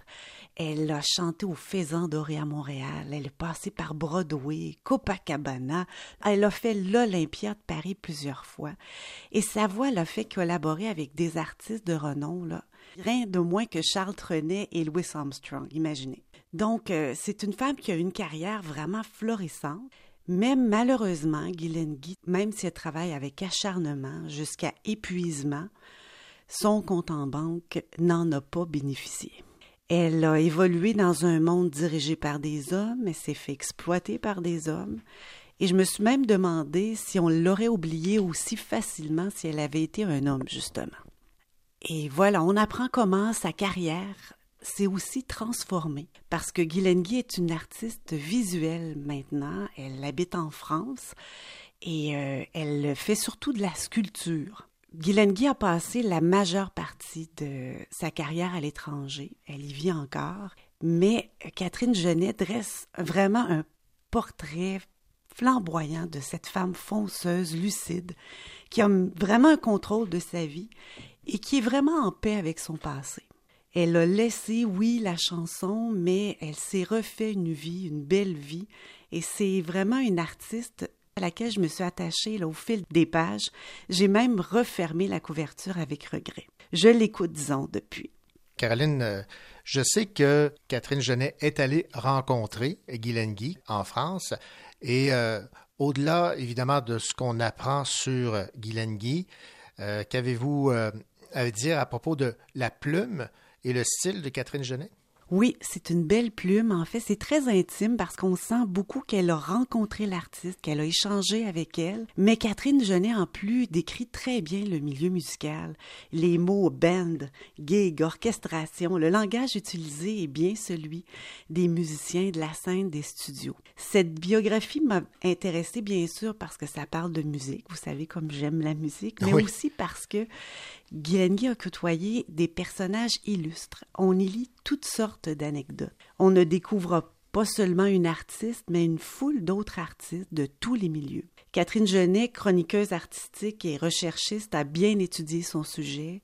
Elle a chanté au Faisan doré à Montréal. Elle est passée par Broadway, Copacabana. Elle a fait l'Olympia de Paris plusieurs fois. Et sa voix l'a fait collaborer avec des artistes de renom, là. Rien de moins que Charles Trenet et Louis Armstrong, imaginez. Donc, euh, c'est une femme qui a une carrière vraiment florissante. Mais malheureusement, Guylaine Guy, même si elle travaille avec acharnement jusqu'à épuisement, son compte en banque n'en a pas bénéficié. Elle a évolué dans un monde dirigé par des hommes, elle s'est fait exploiter par des hommes, et je me suis même demandé si on l'aurait oubliée aussi facilement si elle avait été un homme, justement. Et voilà, on apprend comment sa carrière s'est aussi transformée, parce que Guy est une artiste visuelle maintenant, elle habite en France, et euh, elle fait surtout de la sculpture. Guy a passé la majeure partie de sa carrière à l'étranger. Elle y vit encore. Mais Catherine Genet dresse vraiment un portrait flamboyant de cette femme fonceuse, lucide, qui a vraiment un contrôle de sa vie et qui est vraiment en paix avec son passé. Elle a laissé, oui, la chanson, mais elle s'est refait une vie, une belle vie, et c'est vraiment une artiste à laquelle je me suis attachée au fil des pages. J'ai même refermé la couverture avec regret. Je l'écoute, disons, depuis. Caroline, euh, je sais que Catherine Genet est allée rencontrer Guy en France et euh, au-delà, évidemment, de ce qu'on apprend sur Guy, euh, qu'avez-vous à dire à propos de la plume? Et le style de Catherine Genet? Oui, c'est une belle plume. En fait, c'est très intime parce qu'on sent beaucoup qu'elle a rencontré l'artiste, qu'elle a échangé avec elle. Mais Catherine Genet, en plus, décrit très bien le milieu musical. Les mots band, gig, orchestration, le langage utilisé est bien celui des musiciens de la scène des studios. Cette biographie m'a intéressée, bien sûr, parce que ça parle de musique. Vous savez comme j'aime la musique, mais aussi parce que Guy a côtoyé des personnages illustres. On y lit toutes sortes d'anecdotes. On ne découvre pas seulement une artiste, mais une foule d'autres artistes de tous les milieux. Catherine Genet, chroniqueuse artistique et recherchiste, a bien étudié son sujet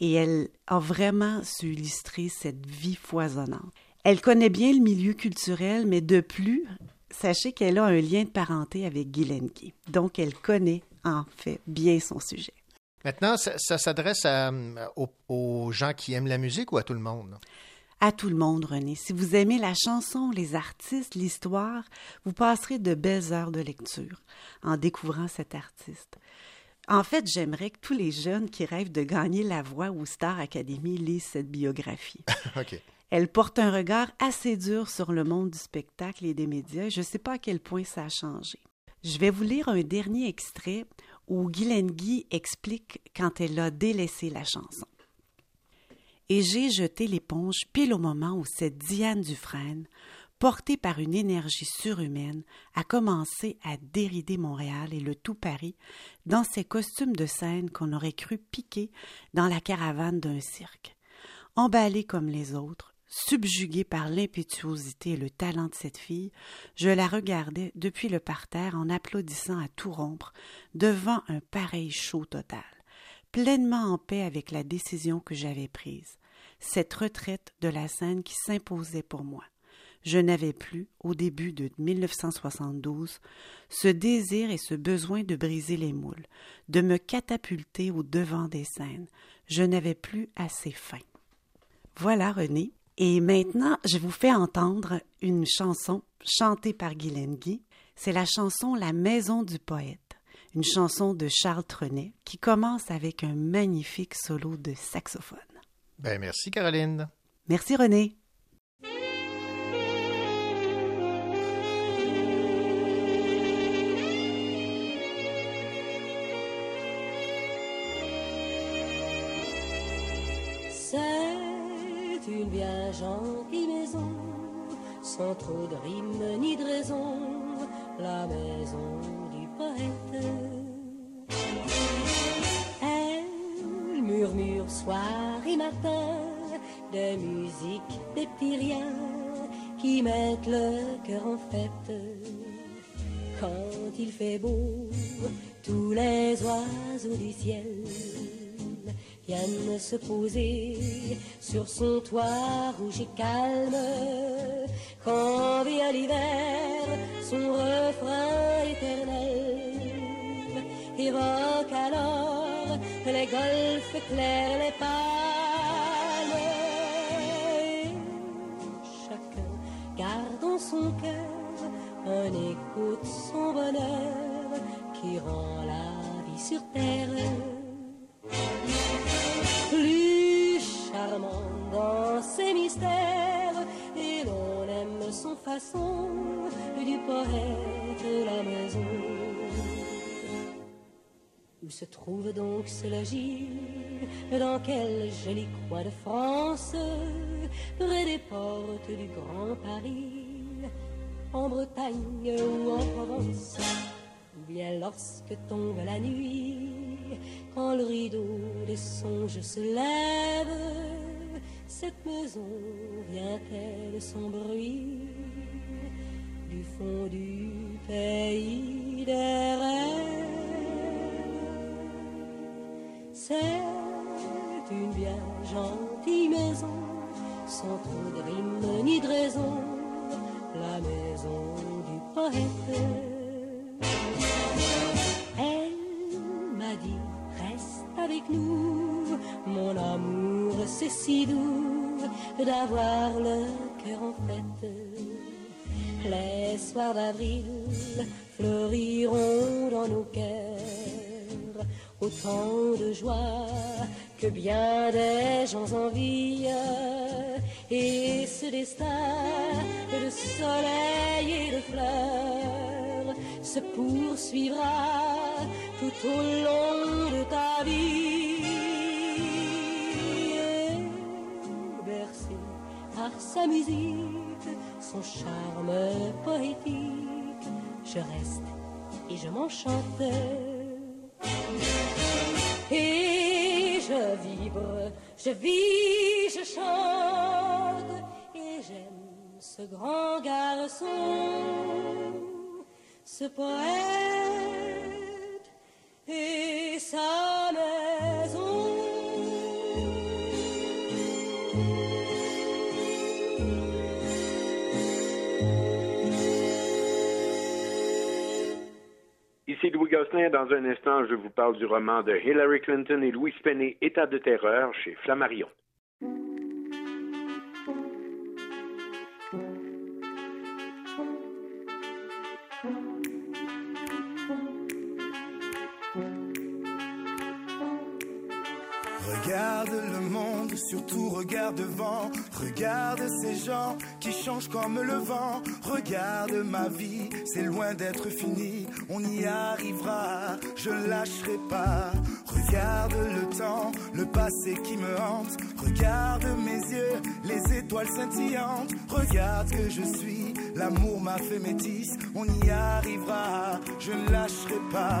et elle a vraiment su illustrer cette vie foisonnante. Elle connaît bien le milieu culturel, mais de plus, sachez qu'elle a un lien de parenté avec Guy Donc, elle connaît en fait bien son sujet. Maintenant, ça, s'adresse aux, aux, gens qui aiment la musique ou à tout le monde? À tout le monde, René. Si vous aimez la chanson, les artistes, l'histoire, vous passerez de belles heures de lecture en découvrant cet artiste. En fait, j'aimerais que tous les jeunes qui rêvent de gagner la voix ou Star Academy lisent cette biographie. [LAUGHS] OK. Elle porte un regard assez dur sur le monde du spectacle et des médias. Je ne sais pas à quel point ça a changé. Je vais vous lire un dernier extrait où Guylaine Guy explique quand elle a délaissé la chanson. Et j'ai jeté l'éponge pile au moment où cette Diane Dufresne, portée par une énergie surhumaine, a commencé à dérider Montréal et le tout Paris dans ses costumes de scène qu'on aurait cru piquer dans la caravane d'un cirque. Emballée comme les autres, Subjuguée par l'impétuosité et le talent de cette fille, je la regardais depuis le parterre en applaudissant à tout rompre devant un pareil show total, pleinement en paix avec la décision que j'avais prise, cette retraite de la scène qui s'imposait pour moi. Je n'avais plus, au début de 1972, ce désir et ce besoin de briser les moules, de me catapulter au devant des scènes. Je n'avais plus assez faim. Voilà, René, et maintenant, je vous fais entendre une chanson chantée par Guylaine Guy. C'est la chanson La Maison du Poète, une chanson de Charles Trenet qui commence avec un magnifique solo de saxophone. Ben merci Caroline. Merci René. bien gentille maison, sans trop de rimes ni de raison, la maison du poète. Elle murmure soir et matin des musiques, des petits qui mettent le cœur en fête. Quand il fait beau, tous les oiseaux du ciel viennent se poser sur son toit rouge et calme. Quand vient l'hiver, son refrain éternel évoque alors les golfes clairs, les palmes. Chacun garde en son cœur un écho de son bonheur qui rend la vie sur terre ses mystères et l'on aime son façon du poète la maison. Où se trouve donc ce logis Dans quel joli coin de France Près des portes du Grand Paris En Bretagne ou en Provence? Ou bien lorsque tombe la nuit Quand le rideau des songes se lève Cette maison vient-elle sans bruit Du fond du pays des rêves c'est une bien gentille maison, sans trop de rime ni de raison, la maison du poète. Elle m'a dit, avec nous, mon amour, c'est si doux d'avoir le cœur en fête. Les soirs d'avril fleuriront dans nos cœurs autant de joie que bien des gens envient. Et ce destin de soleil et de fleurs se poursuivra tout au long de ta vie. Et bercé par sa musique, son charme poétique, je reste et je m'enchante. Et je vibre, je vis, je chante, et j'aime ce grand garçon, ce poète Ici Louis Gosselin. Dans un instant, je vous parle du roman de Hillary Clinton et Louis Penny, État de terreur, chez Flammarion. Surtout regarde devant. Regarde ces gens qui changent comme le vent. Regarde ma vie, c'est loin d'être fini. On y arrivera, je lâcherai pas. Regarde le temps, le passé qui me hante. Regarde mes yeux, les étoiles scintillantes. Regarde que je suis, l'amour m'a fait métisse. On y arrivera, je ne lâcherai pas.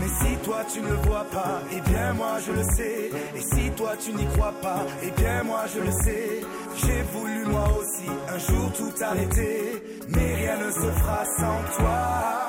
Mais si toi tu ne vois pas, eh bien moi je le sais. Et si toi tu n'y crois pas, eh bien moi je le sais. J'ai voulu moi aussi un jour tout arrêter, mais rien ne se fera sans toi.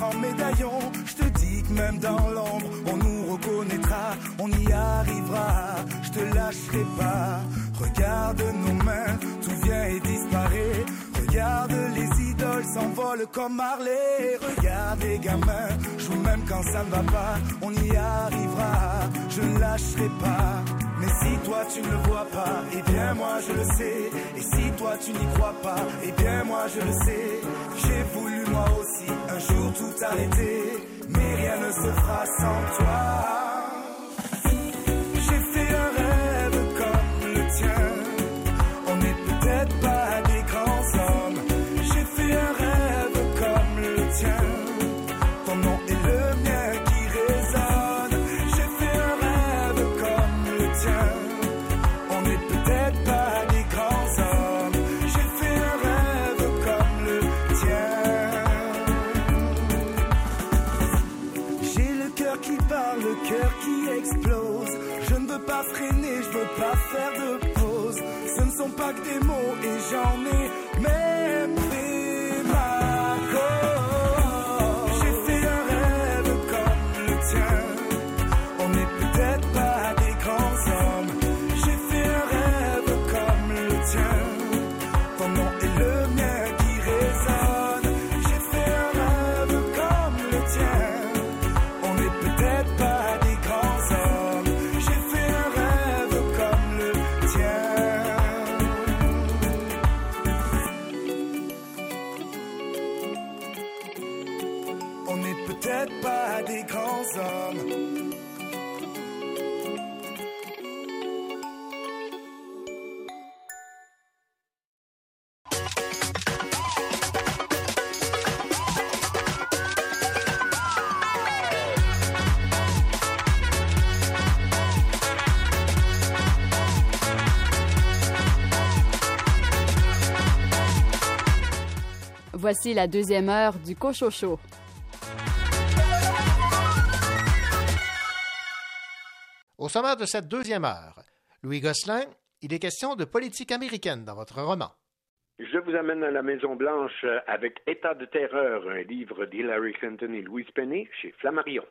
En médaillon. Je te dis que même dans l'ombre, on nous reconnaîtra, on y arrivera. Je te lâcherai pas. Regarde nos mains, tout vient et disparaît. Regarde les idoles s'envolent comme Marley. Regarde les gamins, jouent même quand ça ne va pas. On y arrivera, je ne lâcherai pas. Si toi tu ne le vois pas, eh bien moi je le sais. Et si toi tu n'y crois pas, eh bien moi je le sais. J'ai voulu moi aussi un jour tout arrêter, mais rien ne se fera sans toi. Pas freiner, je veux pas faire de pause. Ce ne sont pas que des mots et j'en ai même Voici la deuxième heure du Cochocho. Au sommaire de cette deuxième heure, Louis Gosselin, il est question de politique américaine dans votre roman. Je vous amène à la Maison-Blanche avec État de terreur, un livre d'Hillary Clinton et Louise Penny chez Flammarion.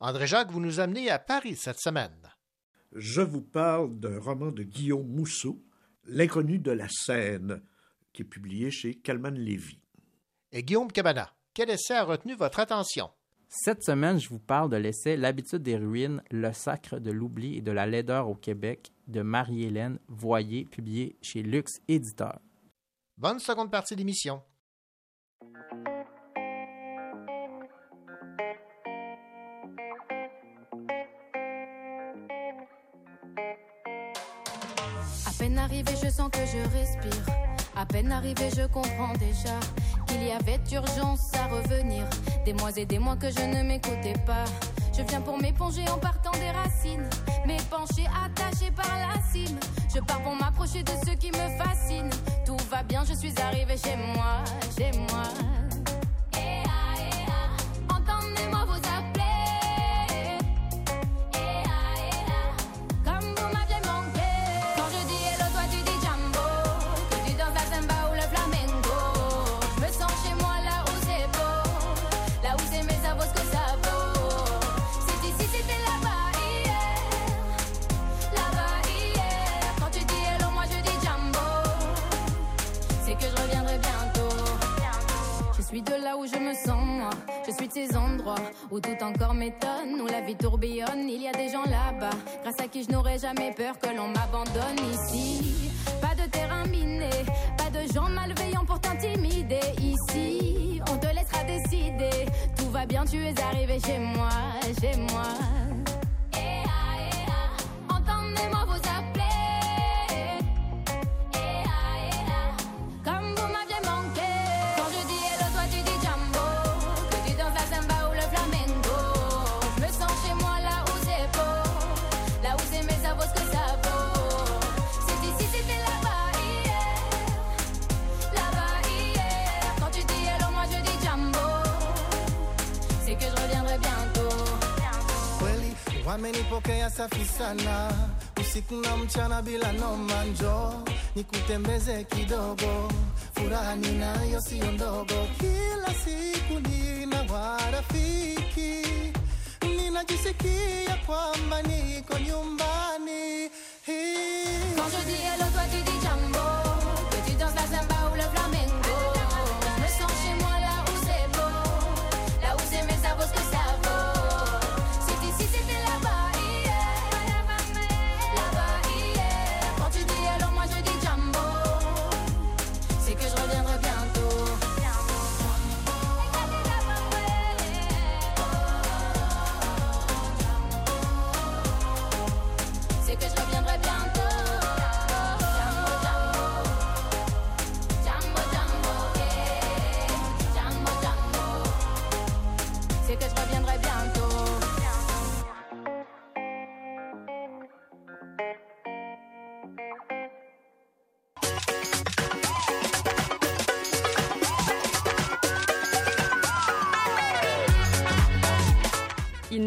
André Jacques, vous nous amenez à Paris cette semaine. Je vous parle d'un roman de Guillaume Mousseau, L'inconnu de la Seine, qui est publié chez Calman Lévy. Et Guillaume Cabana, quel essai a retenu votre attention? Cette semaine, je vous parle de l'essai L'habitude des ruines, le sacre de l'oubli et de la laideur au Québec de Marie-Hélène Voyer, publié chez Lux Éditeur. Bonne seconde partie d'émission. À peine arrivé, je sens que je respire. À peine arrivé, je comprends déjà qu'il y avait urgence à revenir. Des mois et des mois que je ne m'écoutais pas. Je viens pour m'éponger en partant des racines. M'épancher, attaché par la cime. Je pars pour m'approcher de ce qui me fascine. Tout va bien, je suis arrivé chez moi, chez moi. Suis de là où je me sens moi. Je suis de ces endroits où tout encore m'étonne, où la vie tourbillonne. Il y a des gens là-bas, grâce à qui je n'aurais jamais peur que l'on m'abandonne ici. Pas de terrain miné, pas de gens malveillants pour t'intimider. Ici, on te laissera décider. Tout va bien, tu es arrivé chez moi, chez moi. Eh ah, eh ah, Entendez-moi vous appeler. Wamenipokea safi sana. Usiku na mchana bila noma njo nikutembeze kidogo. Furaha ninayo siyo ndogo. Kila siku nina warafiki ninajisikia kwamba niko nyumbani. Je dis tu jambo, Que tu danses la ou le flamenco. Je me sens chez moi là où c'est beau. Là où c'est mes que ça vaut.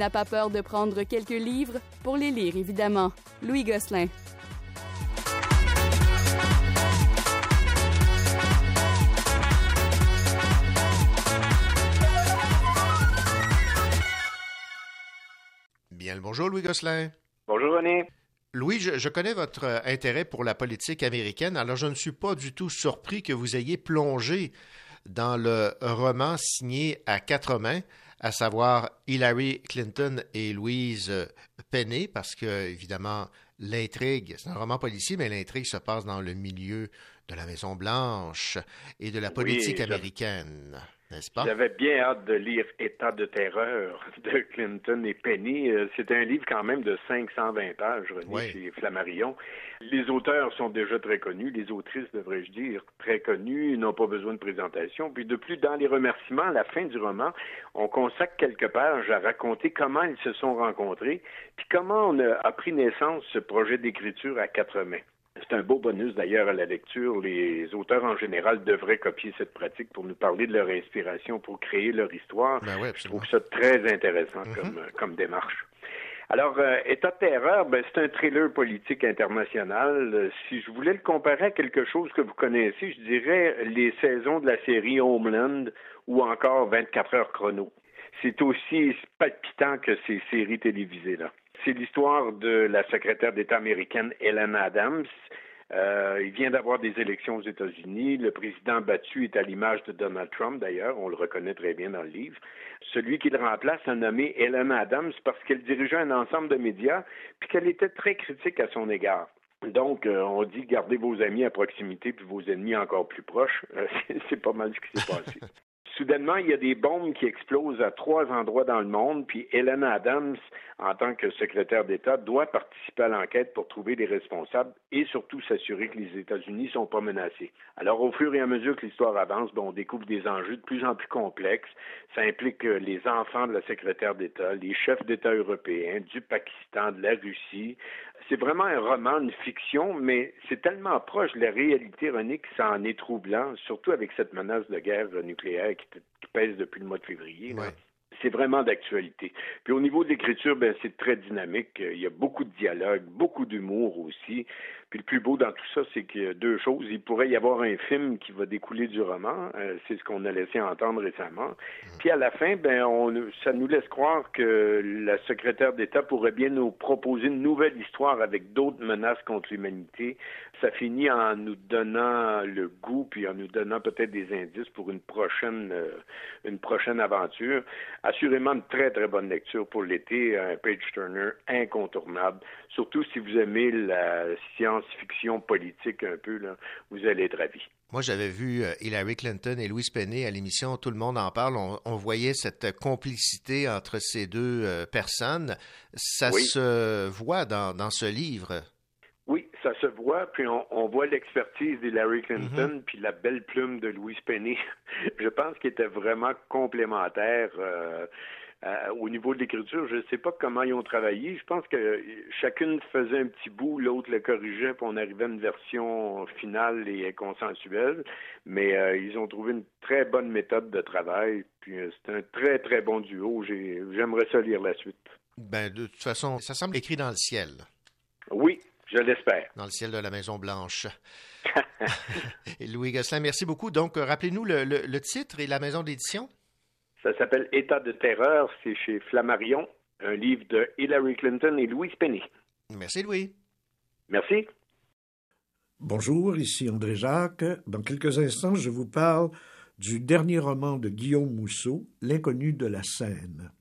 N'a pas peur de prendre quelques livres pour les lire, évidemment. Louis Gosselin. Bien le bonjour, Louis Gosselin. Bonjour, René. Louis, je, je, connais votre euh, intérêt pour la politique américaine, alors je ne suis pas du tout surpris que vous ayez plongé dans le roman signé à quatre mains, à savoir Hillary Clinton et Louise Penney, parce que, évidemment, l'intrigue, c'est un roman policier, mais l'intrigue se passe dans le milieu de la Maison-Blanche et de la politique Oui, américaine, n'est-ce pas? J'avais bien hâte de lire État de terreur [LAUGHS] de Clinton et Penny. Euh, C'est un livre quand même de 520 pages, René, Oui. chez Flammarion. Les auteurs sont déjà très connus, les autrices, devrais-je dire, très connues, ils n'ont pas besoin de présentation. Puis de plus, dans les remerciements, à la fin du roman, on consacre quelques pages à raconter comment ils se sont rencontrés, puis comment on a pris naissance ce projet d'écriture à quatre mains. C'est un beau bonus d'ailleurs à la lecture. Les auteurs en général devraient copier cette pratique pour nous parler de leur inspiration pour créer leur histoire. Ben Je trouve ça très intéressant comme, euh, comme démarche. Alors, euh, État de terreur, ben, c'est un thriller politique international. Euh, si je voulais le comparer à quelque chose que vous connaissez, je dirais les saisons de la série Homeland ou encore 24 heures chrono. C'est aussi palpitant que ces séries télévisées-là. C'est l'histoire de la secrétaire d'État américaine Helen Adams. Euh, il vient d'avoir des élections aux États-Unis. Le président battu est à l'image de Donald Trump, d'ailleurs. On le reconnaît très bien dans le livre. Celui qui le remplace a nommé Helen Adams parce qu'elle dirigeait un ensemble de médias puis qu'elle était très critique à son égard. Donc, euh, on dit gardez vos amis à proximité puis vos ennemis encore plus proches. Euh, [LAUGHS] c'est- pas mal ce qui s'est passé. Soudainement, il y a des bombes qui explosent à trois endroits dans le monde, puis Helen Adams, en tant que secrétaire d'État, doit participer à l'enquête pour trouver les responsables et surtout s'assurer que les États-Unis sont pas menacés. Alors, au fur et à mesure que l'histoire avance, ben, on découvre des enjeux de plus en plus complexes. Ça implique euh, les enfants de la secrétaire d'État, les chefs d'État européens, du Pakistan, de la Russie. C'est vraiment un roman, une fiction, mais c'est tellement proche de la réalité, René, que ça en est troublant, surtout avec cette menace de guerre nucléaire qui, qui pèse depuis le mois de février. C'est vraiment d'actualité. Puis au niveau de l'écriture, ben c'est très dynamique. Il y a beaucoup de dialogue, beaucoup d'humour aussi. Puis le plus beau dans tout ça, c'est a deux choses. Il pourrait y avoir un film qui va découler du roman. Euh, c'est ce qu'on a laissé entendre récemment. Puis à la fin, ben on, ça nous laisse croire que la secrétaire d'État pourrait bien nous proposer une nouvelle histoire avec d'autres menaces contre l'humanité. Ça finit en nous donnant le goût, puis en nous donnant peut-être des indices pour une prochaine, euh, une prochaine aventure. Assurément une très très bonne lecture pour l'été, un page turner incontournable. Surtout si vous aimez la science-fiction politique un peu, là, vous allez être ravis. Moi, j'avais vu euh, Hillary Clinton et Louise Penney à l'émission Tout le monde en parle. On, on voyait cette complicité entre ces deux euh, personnes. Ça Oui. se voit dans, dans ce livre. Oui, ça se voit, puis on, on voit l'expertise d'Hillary Clinton, puis la belle plume de Louise Penny. [LAUGHS] Je pense qu'ils étaient vraiment complémentaires. euh, euh, au niveau de l'écriture, je ne sais pas comment ils ont travaillé. Je pense que chacune faisait un petit bout, l'autre le corrigeait, puis on arrivait à une version finale et consensuelle. Mais euh, ils ont trouvé une très bonne méthode de travail. Puis euh, c'est un très très bon duo. J'ai- J'aimerais ça lire la suite. Ben, de toute façon, ça semble écrit dans le ciel, Oui, je l'espère. dans le ciel de la Maison-Blanche. Et [LAUGHS] [LAUGHS] Louis Gosselin, merci beaucoup. Donc, rappelez-nous le, le- le titre et la maison d'édition. Ça s'appelle État de terreur, c'est chez Flammarion, un livre de Hillary Clinton et Louise Penny. Merci, Louis. Merci. Bonjour, ici André Jacques. Dans quelques instants, je vous parle du dernier roman de Guillaume Mousseau, L'inconnu de la Seine.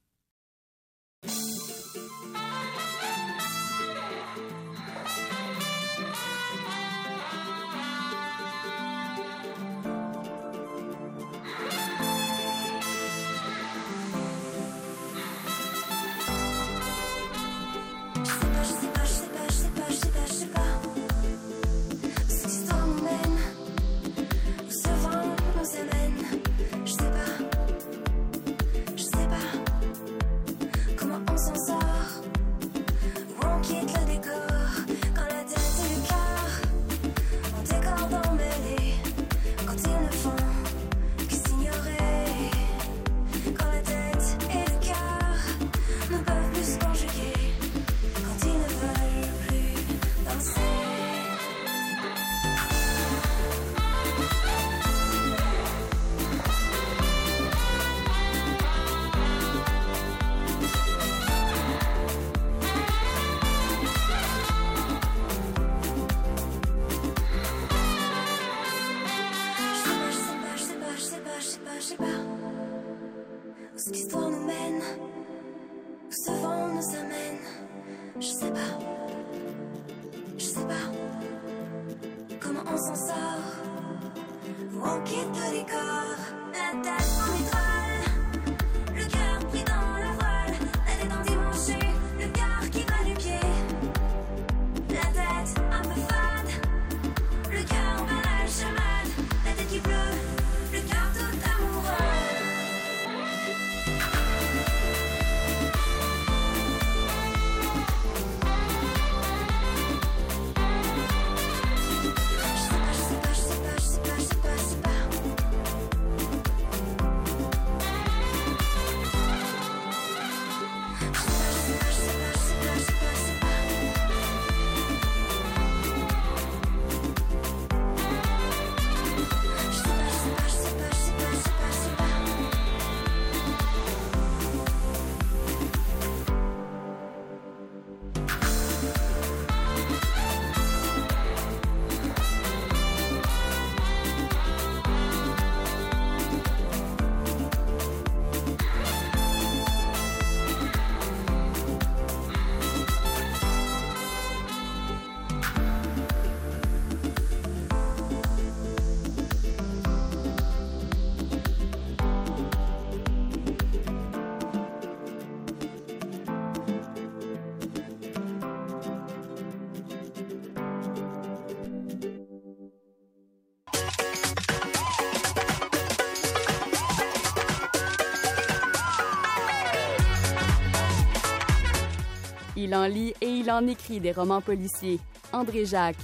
Il en lit et il en écrit des romans policiers. André Jacques.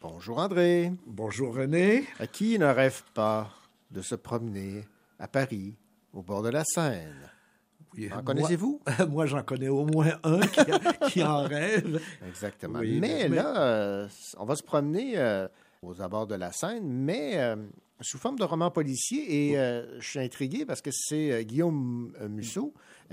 Bonjour André. Bonjour René. À qui ne rêve pas de se promener à Paris, au bord de la Seine? En moi- connaissez-vous? [LAUGHS] Moi, j'en connais au moins un qui, [LAUGHS] qui en rêve. Exactement. Oui, mais, mais- là, euh, on va se promener euh, aux abords de la Seine, mais euh, sous forme de roman policier. Et je suis intrigué parce que c'est Guillaume Musso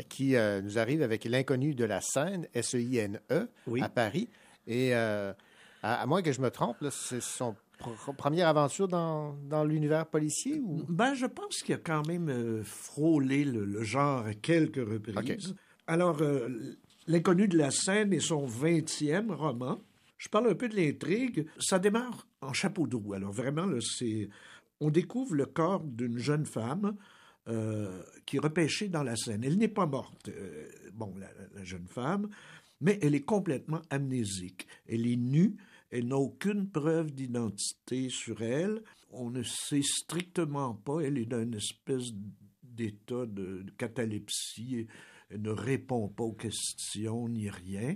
qui nous arrive avec L'inconnu de la Seine, S-E-I-N-E, Oui. à Paris. Et à, à moins que je me trompe, là, c'est son première aventure dans, dans l'univers policier ou... Ben, je pense qu'il a quand même euh, frôlé le, le genre à quelques reprises. Alors, euh, L'inconnu de la scène est son 20e roman. Je parle un peu de l'intrigue. Ça démarre en chapeau de roue. Alors, vraiment, là, c'est... On découvre le corps d'une jeune femme euh, qui est repêchée dans la Seine. Elle n'est pas morte, bon, la, la jeune femme, mais elle est complètement amnésique. Elle est nue, elle n'a aucune preuve d'identité sur elle. On ne sait strictement pas, elle est dans une espèce d'état de, catalepsie. Elle ne répond pas aux questions ni rien.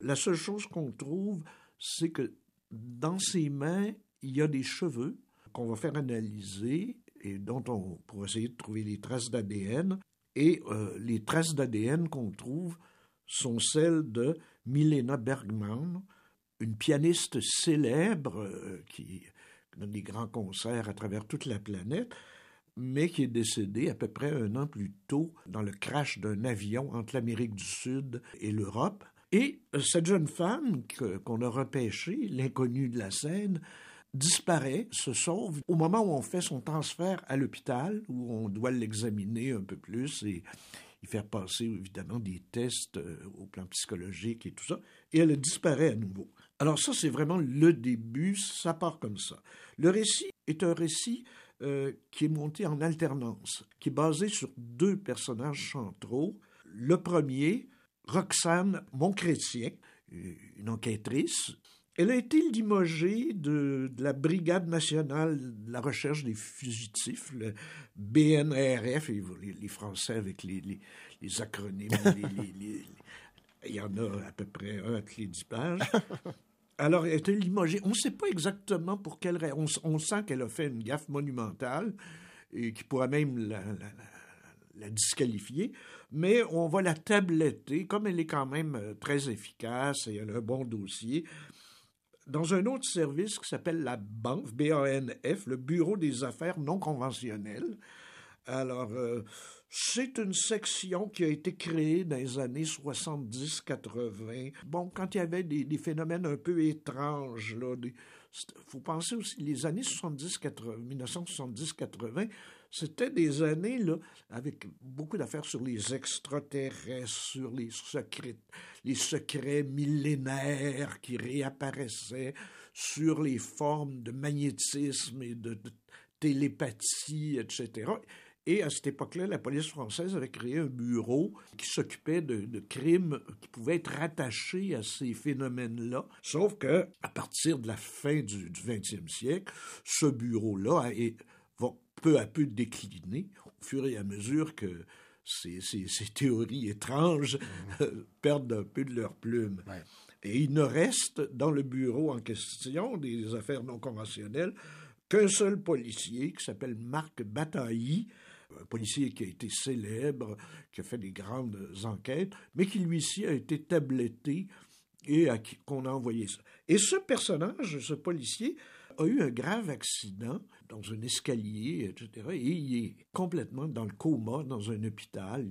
La seule chose qu'on trouve, c'est que dans ses mains, il y a des cheveux qu'on va faire analyser et dont on pour essayer de trouver des traces d'ADN. Et euh, les traces d'ADN qu'on trouve sont celles de Milena Bergman, une pianiste célèbre euh, qui donne des grands concerts à travers toute la planète, mais qui est décédée à peu près un an plus tôt dans le crash d'un avion entre l'Amérique du Sud et l'Europe. Et euh, cette jeune femme qu'on a repêchée, l'inconnue de la scène, disparaît, se sauve au moment où on fait son transfert à l'hôpital, où on doit l'examiner un peu plus et y faire passer évidemment des tests euh, au plan psychologique et tout ça, et elle disparaît à nouveau. Alors ça, c'est vraiment le début, ça part comme ça. Le récit est un récit euh, qui est monté en alternance, qui est basé sur deux personnages centraux. Le premier, Roxane Montchrétien, une enquêtrice. Elle a été limogée de, la Brigade nationale de la recherche des fugitifs, le BNRF, les, Français avec les, acronymes, les- il y en a à peu près un toutes les dix pages. [LAUGHS] Alors, elle a été limogée. On ne sait pas exactement pour quelle raison. On, sent qu'elle a fait une gaffe monumentale et qui pourrait même la disqualifier, mais on va la tabletter, comme elle est quand même euh, très efficace et elle a un bon dossier, dans un autre service qui s'appelle la BANF, B-A-N-F, le Bureau des affaires non conventionnelles. Alors, euh, C'est une section qui a été créée dans les années 70-80. Bon, quand il y avait des, phénomènes un peu étranges, là, des, faut penser aussi, les années 70-80, 1970-80, c'était des années là, avec beaucoup d'affaires sur les extraterrestres, sur les secrets, les secrets millénaires qui réapparaissaient, sur les formes de magnétisme et de télépathie, etc. Et à cette époque-là, la police française avait créé un bureau qui s'occupait de, de, crimes qui pouvaient être rattachés à ces phénomènes-là. Sauf que, à partir de la fin du, du 20e siècle, ce bureau-là va peu à peu décliner au fur et à mesure que ces, ces, ces théories étranges mmh. perdent un peu de leur plume. Ouais. Et il ne reste dans le bureau en question des affaires non conventionnelles qu'un seul policier qui s'appelle Marc Bataille, un policier qui a été célèbre, qui a fait des grandes enquêtes, mais qui lui-ci a été tabletté et à qui qu'on a envoyé ça. Et ce personnage, ce policier, a eu un grave accident dans un escalier, etc. Et il est complètement dans le coma dans un hôpital.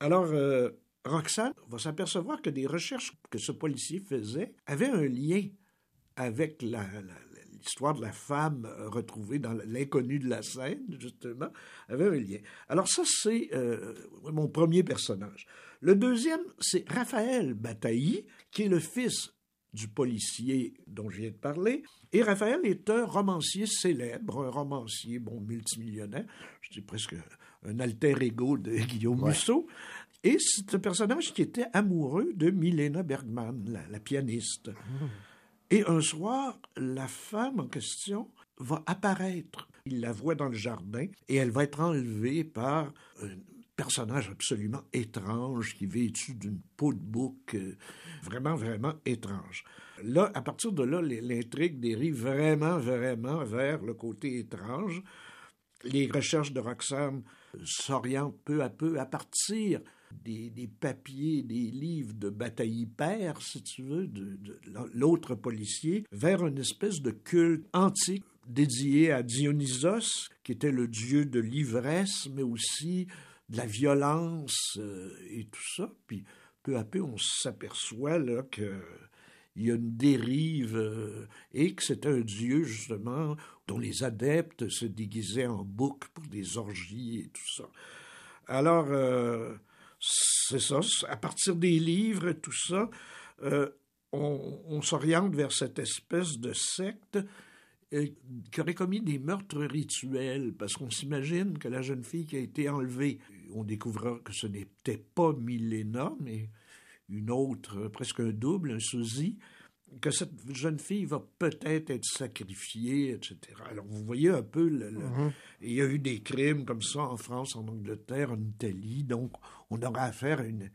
Alors, euh, Roxane va s'apercevoir que des recherches que ce policier faisait avaient un lien avec la, l'histoire de la femme retrouvée dans l'inconnu de la scène, justement, avait un lien. Alors ça, c'est euh, mon premier personnage. Le deuxième, c'est Raphaël Bataille, qui est le fils du policier dont je viens de parler. Et Raphaël est un romancier célèbre, un romancier, bon, multimillionnaire, je dis presque un alter ego de [LAUGHS] Guillaume ouais. Musso. Et c'est un personnage qui était amoureux de Milena Bergman, la, la pianiste. Mmh. Et un soir, la femme en question va apparaître. Il la voit dans le jardin et elle va être enlevée par un personnage absolument étrange qui est vêtu d'une peau de bouc euh, vraiment, vraiment étrange. Là, à partir de là, l'intrigue dérive vraiment, vraiment vers le côté étrange. Les recherches de Roxane s'orientent peu à peu à partir des, papiers, des livres de bataille père, si tu veux, de, de l'autre policier, vers une espèce de culte antique dédié à Dionysos, qui était le dieu de l'ivresse, mais aussi de la violence euh, et tout ça. Puis peu à peu, on s'aperçoit là que il y a une dérive euh, et que c'est un dieu justement dont les adeptes se déguisaient en bouc pour des orgies et tout ça. Alors euh, c'est ça, à partir des livres et tout ça, euh, on, on s'oriente vers cette espèce de secte euh, qui aurait commis des meurtres rituels, parce qu'on s'imagine que la jeune fille qui a été enlevée, on découvrira que ce n'était pas Milena, mais une autre, presque un double, un sosie, que cette jeune fille va peut-être être sacrifiée, etc. Alors, vous voyez un peu, le, le... Mm -hmm. il y a eu des crimes comme ça en France, en Angleterre, en Italie, donc on aura affaire à une,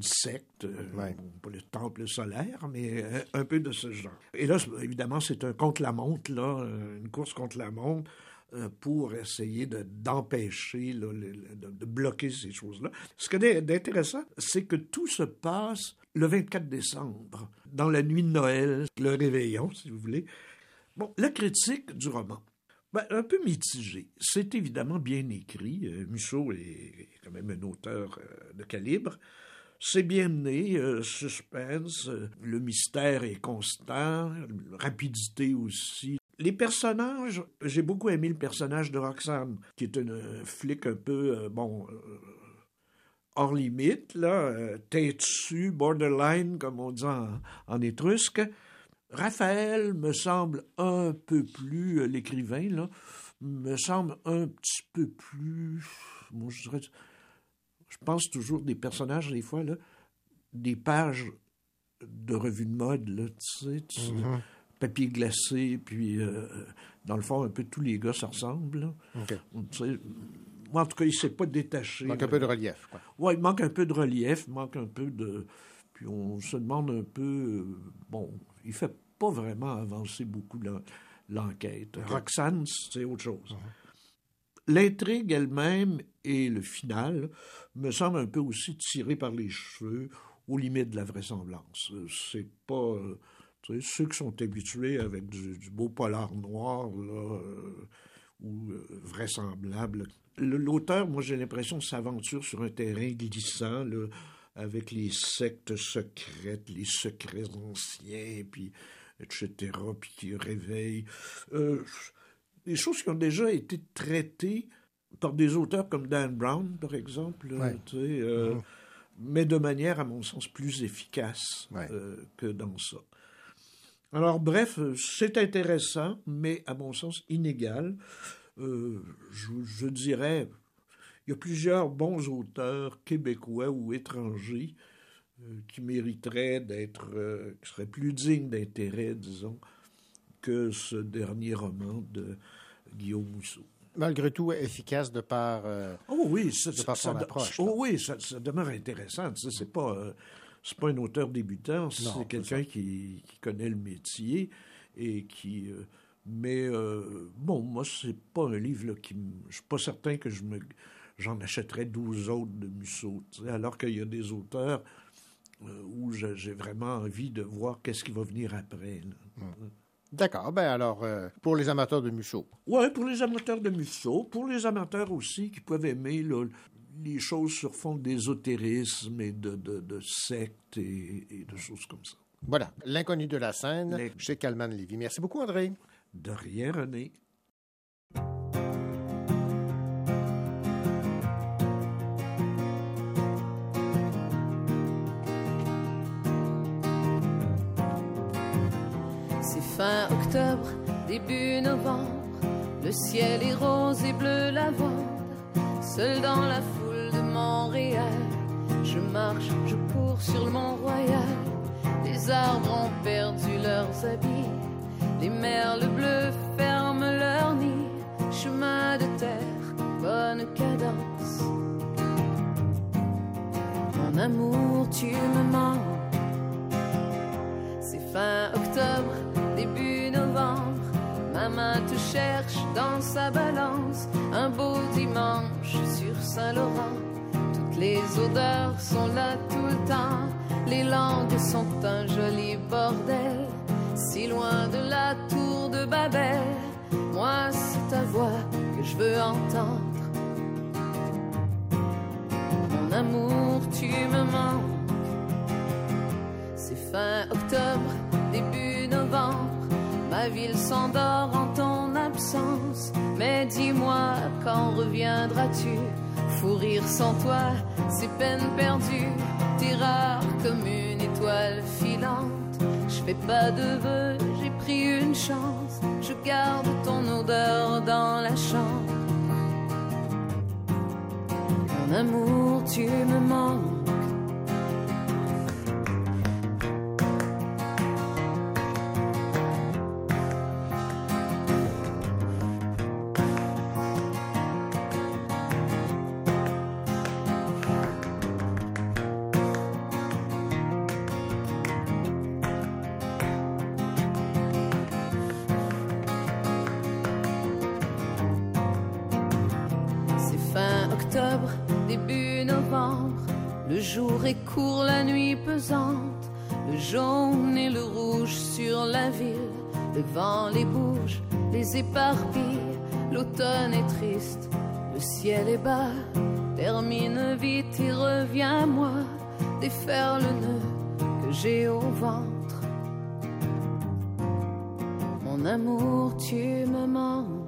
secte, ouais. bon, pas le temple solaire, mais un, un, peu de ce genre. Et là, évidemment, c'est un contre-la-montre, là, une course contre la montre euh, pour essayer d'empêcher, de, de, de, bloquer ces choses-là. Ce qui est d'intéressant, c'est que tout se passe le 24 décembre, dans la nuit de Noël, le réveillon, si vous voulez. Bon, la critique du roman. Ben, un peu mitigée. C'est évidemment bien écrit. Euh, Musso est quand même un auteur euh, de calibre. C'est bien mené, euh, suspense, euh, le mystère est constant, rapidité aussi. Les personnages, j'ai beaucoup aimé le personnage de Roxane, qui est une flic un peu, bon, hors limite, là, têtu, borderline, comme on dit en étrusque. Raphaël me semble un peu plus, euh, l'écrivain, là, me semble un petit peu plus, moi je dirais, je pense toujours des personnages, des fois, là, des pages de revues de mode, là, tu sais, tu, mm -hmm. papier glacé, puis euh, dans le fond, un peu tous les gars. Okay. Tu sais, moi, en tout cas, il ne s'est pas détaché. Il manque un peu de relief. Oui, il manque un peu de relief, il manque un peu de. Puis on se demande un peu. Euh, bon, il ne fait pas vraiment avancer beaucoup l'enquête. Okay. Roxane, c'est autre chose. Uh -huh. L'intrigue elle-même et le final me semblent un peu aussi tirés par les cheveux, aux limites de la vraisemblance. C'est pas. Tu sais, ceux qui sont habitués avec du, du beau polar noir, là. Euh, ou euh, vraisemblable Le- L'auteur, moi, j'ai l'impression, s'aventure sur un terrain glissant, là, avec les sectes secrètes, les secrets anciens, puis etc., puis qui réveillent. Euh, des choses qui ont déjà été traitées par des auteurs comme Dan Brown, par exemple, là, Ouais. tu sais, euh, Mhm. mais de manière, à mon sens, plus efficace euh, que dans ça. Alors, bref, c'est intéressant, mais à mon sens inégal. Euh, je, je dirais, il y a plusieurs bons auteurs québécois ou étrangers euh, qui mériteraient d'être, euh, qui seraient plus dignes d'intérêt, disons, que ce dernier roman de Guillaume Mousseau. Malgré tout, efficace de par. euh, Oh oui, ça, de par ça- son ça- approche. oh oui, ça, demeure intéressant. Tu sais, c'est pas, c'est pas un auteur débutant, c'est quelqu'un qui, qui connaît le métier et qui. mais bon, moi, c'est pas un livre là, qui. Je suis pas certain que je me, j'en achèterais 12 autres de Musso. alors qu'il y a des auteurs euh, où j'ai vraiment envie de voir qu'est-ce qui va venir après. là. D'accord. Ben alors, euh, pour les amateurs de Musso. Ouais, pour les amateurs de Musso, pour les amateurs aussi qui peuvent aimer les choses sur fond d'ésotérisme et de, de, de sectes et, et de choses comme ça. Voilà. L'inconnu de la scène chez Calman Lévy. Merci beaucoup, André. De rien, René. Fin octobre, début novembre. Le ciel est rose et bleu lavande. Seul dans la foule de Montréal, je marche, je cours sur le Mont-Royal. Les arbres ont perdu leurs habits. Les merles bleus ferment leur nid. Chemin de terre, bonne cadence. Mon amour, tu me manques. Main te cherche dans sa balance. Un beau dimanche sur Saint-Laurent. Toutes les odeurs sont là tout le temps. Les langues sont un joli bordel. Si loin de la tour de Babel. Moi, c'est ta voix que je veux entendre. Mon amour, tu me manques. C'est fin octobre. Ville s'endort en ton absence. Mais dis-moi, quand reviendras-tu? Fou rire sans toi, c'est peine perdue. T'es rare comme une étoile filante. Je fais pas de vœux, j'ai pris une chance. Je garde ton odeur dans la chambre. Mon amour, tu me manques. Ville. Le vent les bouge, les éparpille. L'automne est triste, le ciel est bas. Termine vite et reviens-moi. Défaire le nœud que j'ai au ventre. Mon amour, tu me manques.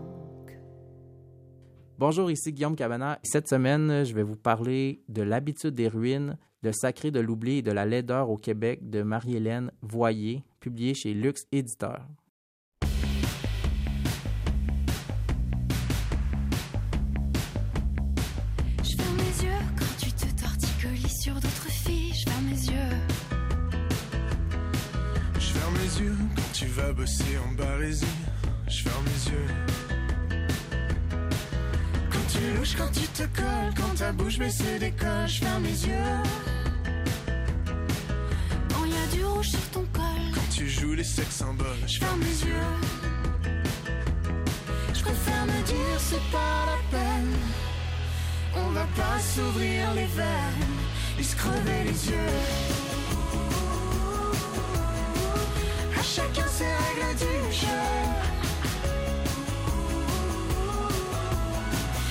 Bonjour, ici Guillaume Cabana. Cette semaine, je vais vous parler de l'habitude des ruines, le sacré de l'oubli et de la laideur au Québec de Marie-Hélène Voyer, publié chez Lux Éditeur. Je ferme les yeux quand tu te torticolis sur d'autres filles. Je ferme les yeux. Je ferme les yeux quand tu vas bosser en barésie. Je ferme les yeux. Quand tu louches, quand tu te colles, quand ta bouche baisse décolle. Je ferme les yeux. Y a sur ton col. Quand tu joues les sex symboles. Je ferme les yeux. Je préfère me dire c'est pas la peine. On va pas s'ouvrir les veines et se crever les yeux. À chacun ses règles du jeu.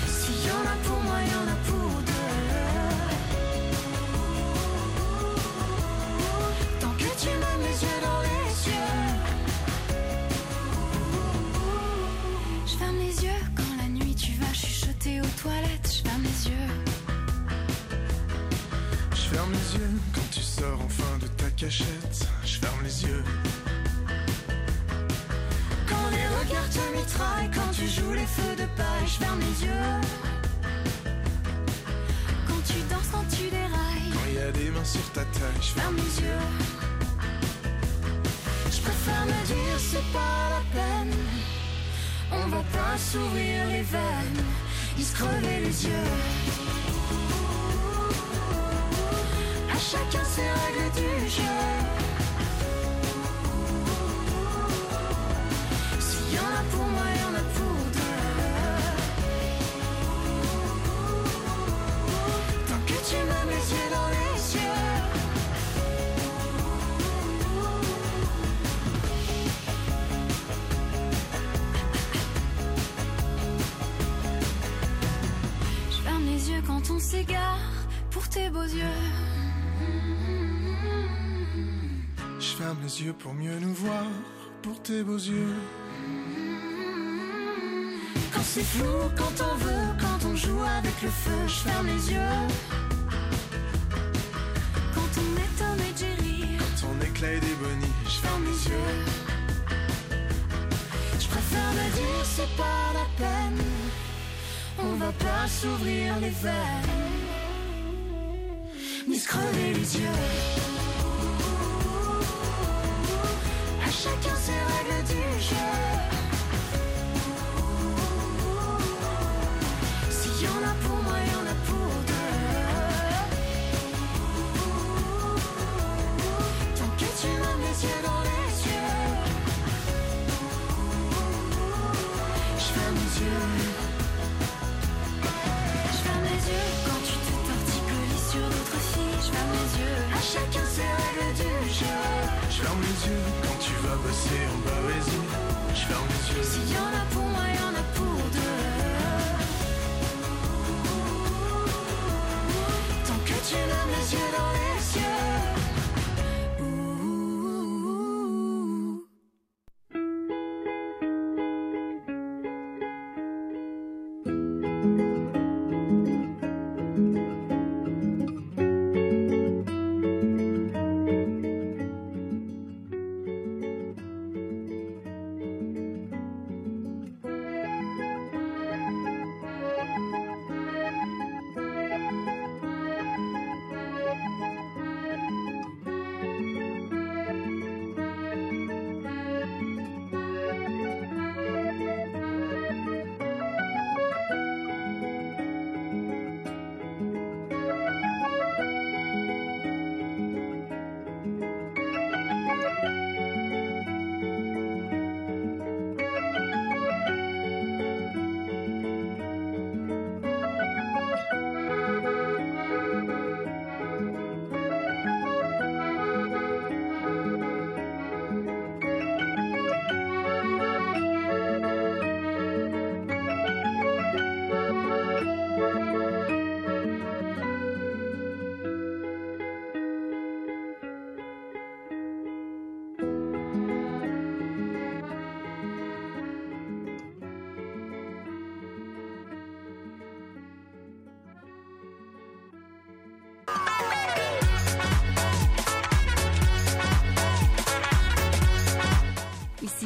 S'il y en a Je cachette. Je ferme les yeux. Quand les regards te mitraillent, quand tu joues les feux de paille, je ferme les yeux. Quand tu danses, quand tu dérailles, Quand il y a des mains sur ta taille, je ferme les yeux. je préfère me dire c'est pas la peine. On va pas s'ouvrir les veines, ni se crever les yeux. Chacun ses règles du jeu. S'il y en a pour moi, il y en a pour deux. Tant que tu me mets les yeux dans les yeux. Je ferme les yeux quand on s'égare pour tes beaux yeux. Ferme les yeux pour mieux nous voir, pour tes beaux yeux. Quand c'est flou, quand on veut, quand on joue avec le feu, je ferme les yeux. Quand on est Tom et Jerry, Ton éclat et des bonnies, je ferme les yeux. Je préfère me dire c'est pas la peine. On va pas s'ouvrir les veines, ni se crever les yeux. Chacun ses règles du jeu. Je ferme les yeux quand tu vas passer en Bavésie. Je ferme les yeux. S'il y en a pour moi, y en a pour deux. Tant que tu m'as mes yeux dans les yeux.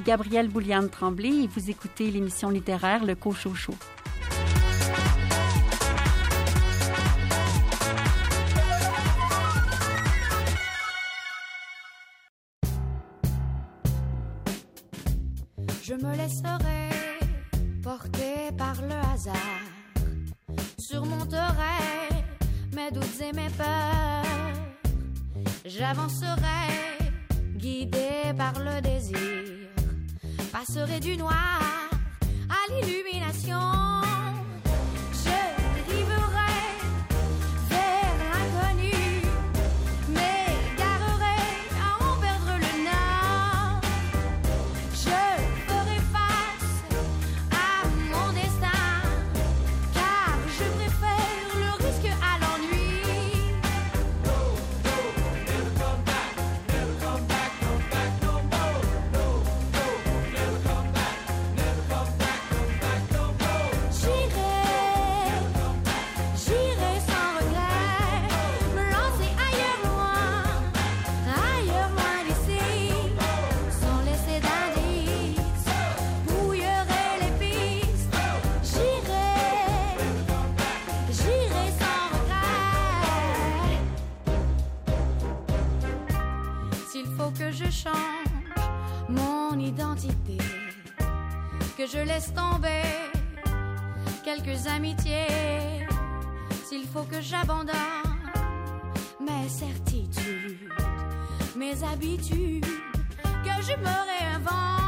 Gabrielle Bouliane-Tremblay et vous écoutez l'émission littéraire Le Cochocho. Je me laisserai porter par le hasard. Surmonterai mes doutes et mes peurs. J'avancerai guidé par le désir. Passerai du noir à l'illumination. Change mon identité, que je laisse tomber quelques amitiés, s'il faut que j'abandonne mes certitudes, mes habitudes, que je me réinvente.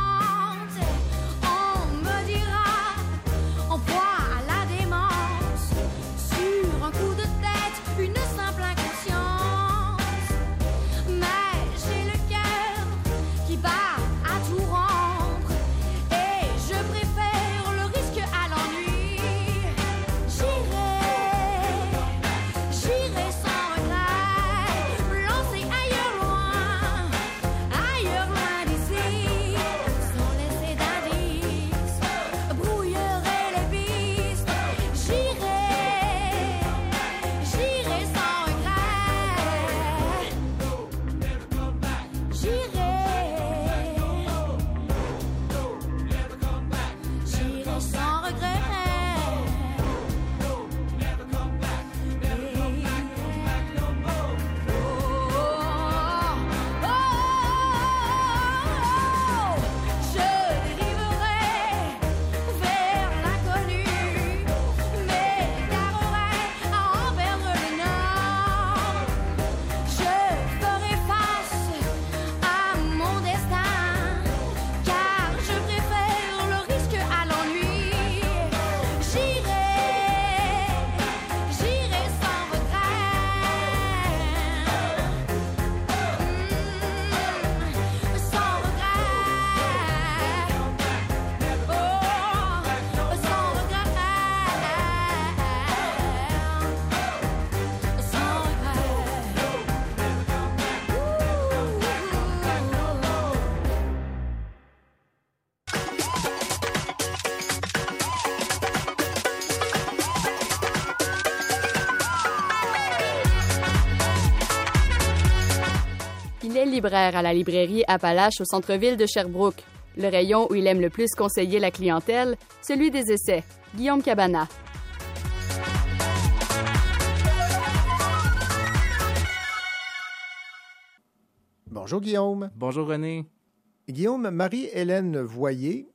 Libraire à la librairie Appalache au centre-ville de Sherbrooke. Le rayon où il aime le plus conseiller la clientèle, celui des essais. Guillaume Cabana. Bonjour Guillaume. Bonjour René. Guillaume, Marie-Hélène Voyer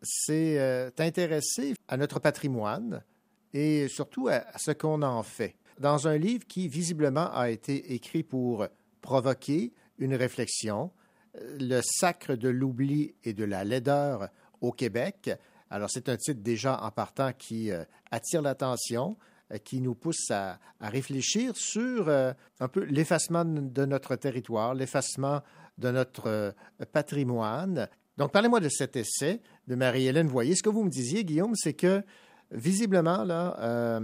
s'est euh, intéressée à notre patrimoine et surtout à, à ce qu'on en fait. Dans un livre qui visiblement a été écrit pour provoquer une réflexion, euh, Le sacre de l'oubli et de la laideur au Québec. Alors c'est un titre déjà en partant qui euh, attire l'attention, euh, qui nous pousse à, réfléchir sur un peu l'effacement de notre territoire, l'effacement de notre patrimoine. Donc, parlez-moi de cet essai de Marie-Hélène Voyer. Ce que vous me disiez, Guillaume, c'est que visiblement, là,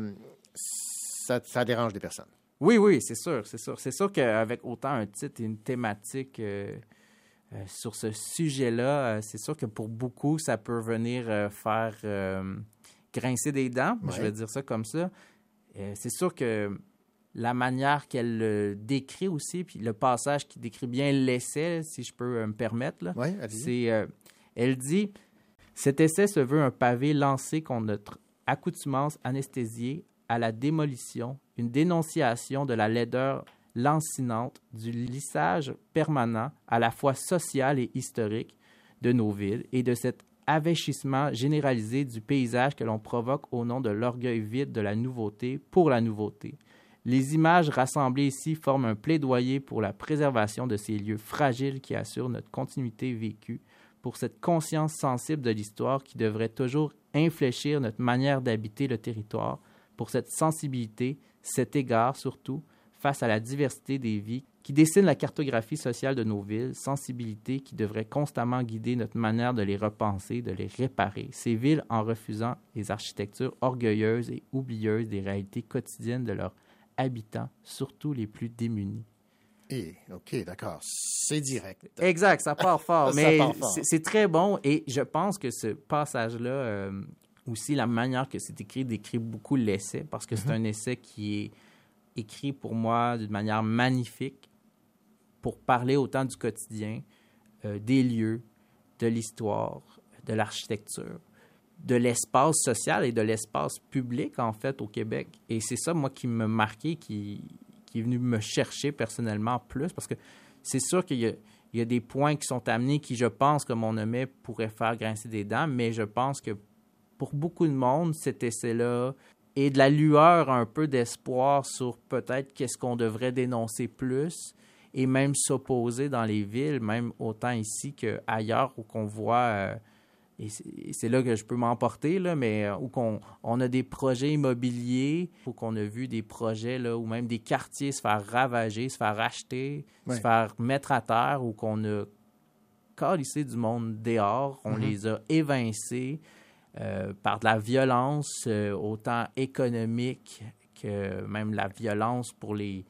ça dérange des personnes. Oui, oui, c'est sûr, c'est sûr. C'est sûr qu'avec autant un titre et une thématique euh, euh, sur ce sujet-là, euh, c'est sûr que pour beaucoup, ça peut venir faire grincer des dents, je Ouais. vais dire ça comme ça. C'est sûr que la manière qu'elle le décrit aussi, puis le passage qui décrit bien l'essai, si je peux me permettre, allez-y. c'est, elle dit Cet essai se veut un pavé lancé contre notre accoutumance anesthésiée à la démolition, une dénonciation de la laideur lancinante, du lissage permanent, à la fois social et historique, de nos villes et de cet avêchissement généralisé du paysage que l'on provoque au nom de l'orgueil vide de la nouveauté pour la nouveauté. Les images rassemblées ici forment un plaidoyer pour la préservation de ces lieux fragiles qui assurent notre continuité vécue, pour cette conscience sensible de l'histoire qui devrait toujours infléchir notre manière d'habiter le territoire, pour cette sensibilité, cet égard surtout, face à la diversité des vies qui dessine la cartographie sociale de nos villes, sensibilité qui devrait constamment guider notre manière de les repenser, de les réparer. Ces villes en refusant les architectures orgueilleuses et oublieuses des réalités quotidiennes de leurs habitants, surtout les plus démunis. Et, OK, d'accord, c'est direct. Exact, ça part fort, [LAUGHS] Ça mais c'est très bon et je pense que ce passage-là, euh, aussi la manière que c'est écrit, décrit beaucoup l'essai parce que c'est Mhm. un essai qui est écrit pour moi d'une manière magnifique pour parler autant du quotidien, euh, des lieux, de l'histoire, de l'architecture, de l'espace social et de l'espace public, en fait, au Québec. Et c'est ça, moi, qui me marqué, qui, qui est venu me chercher personnellement plus, parce que c'est sûr qu'il y a, il y a des points qui sont amenés qui, je pense, comme on nommait, pourraient faire grincer des dents, mais je pense que pour beaucoup de monde, cet essai-là est de la lueur, un peu d'espoir sur peut-être qu'est-ce qu'on devrait dénoncer plus et même s'opposer dans les villes, même autant ici qu'ailleurs où qu'on voit, euh, et c'est- et là que je peux m'emporter, là, mais euh, où qu'on on a des projets immobiliers, où qu'on a vu des projets, là, ou même des quartiers se faire ravager, se faire racheter, Ouais. se faire mettre à terre, ou qu'on a calissé du monde dehors, on Mhm. les a évincés euh, par de la violence, euh, autant économique que même la violence pour les,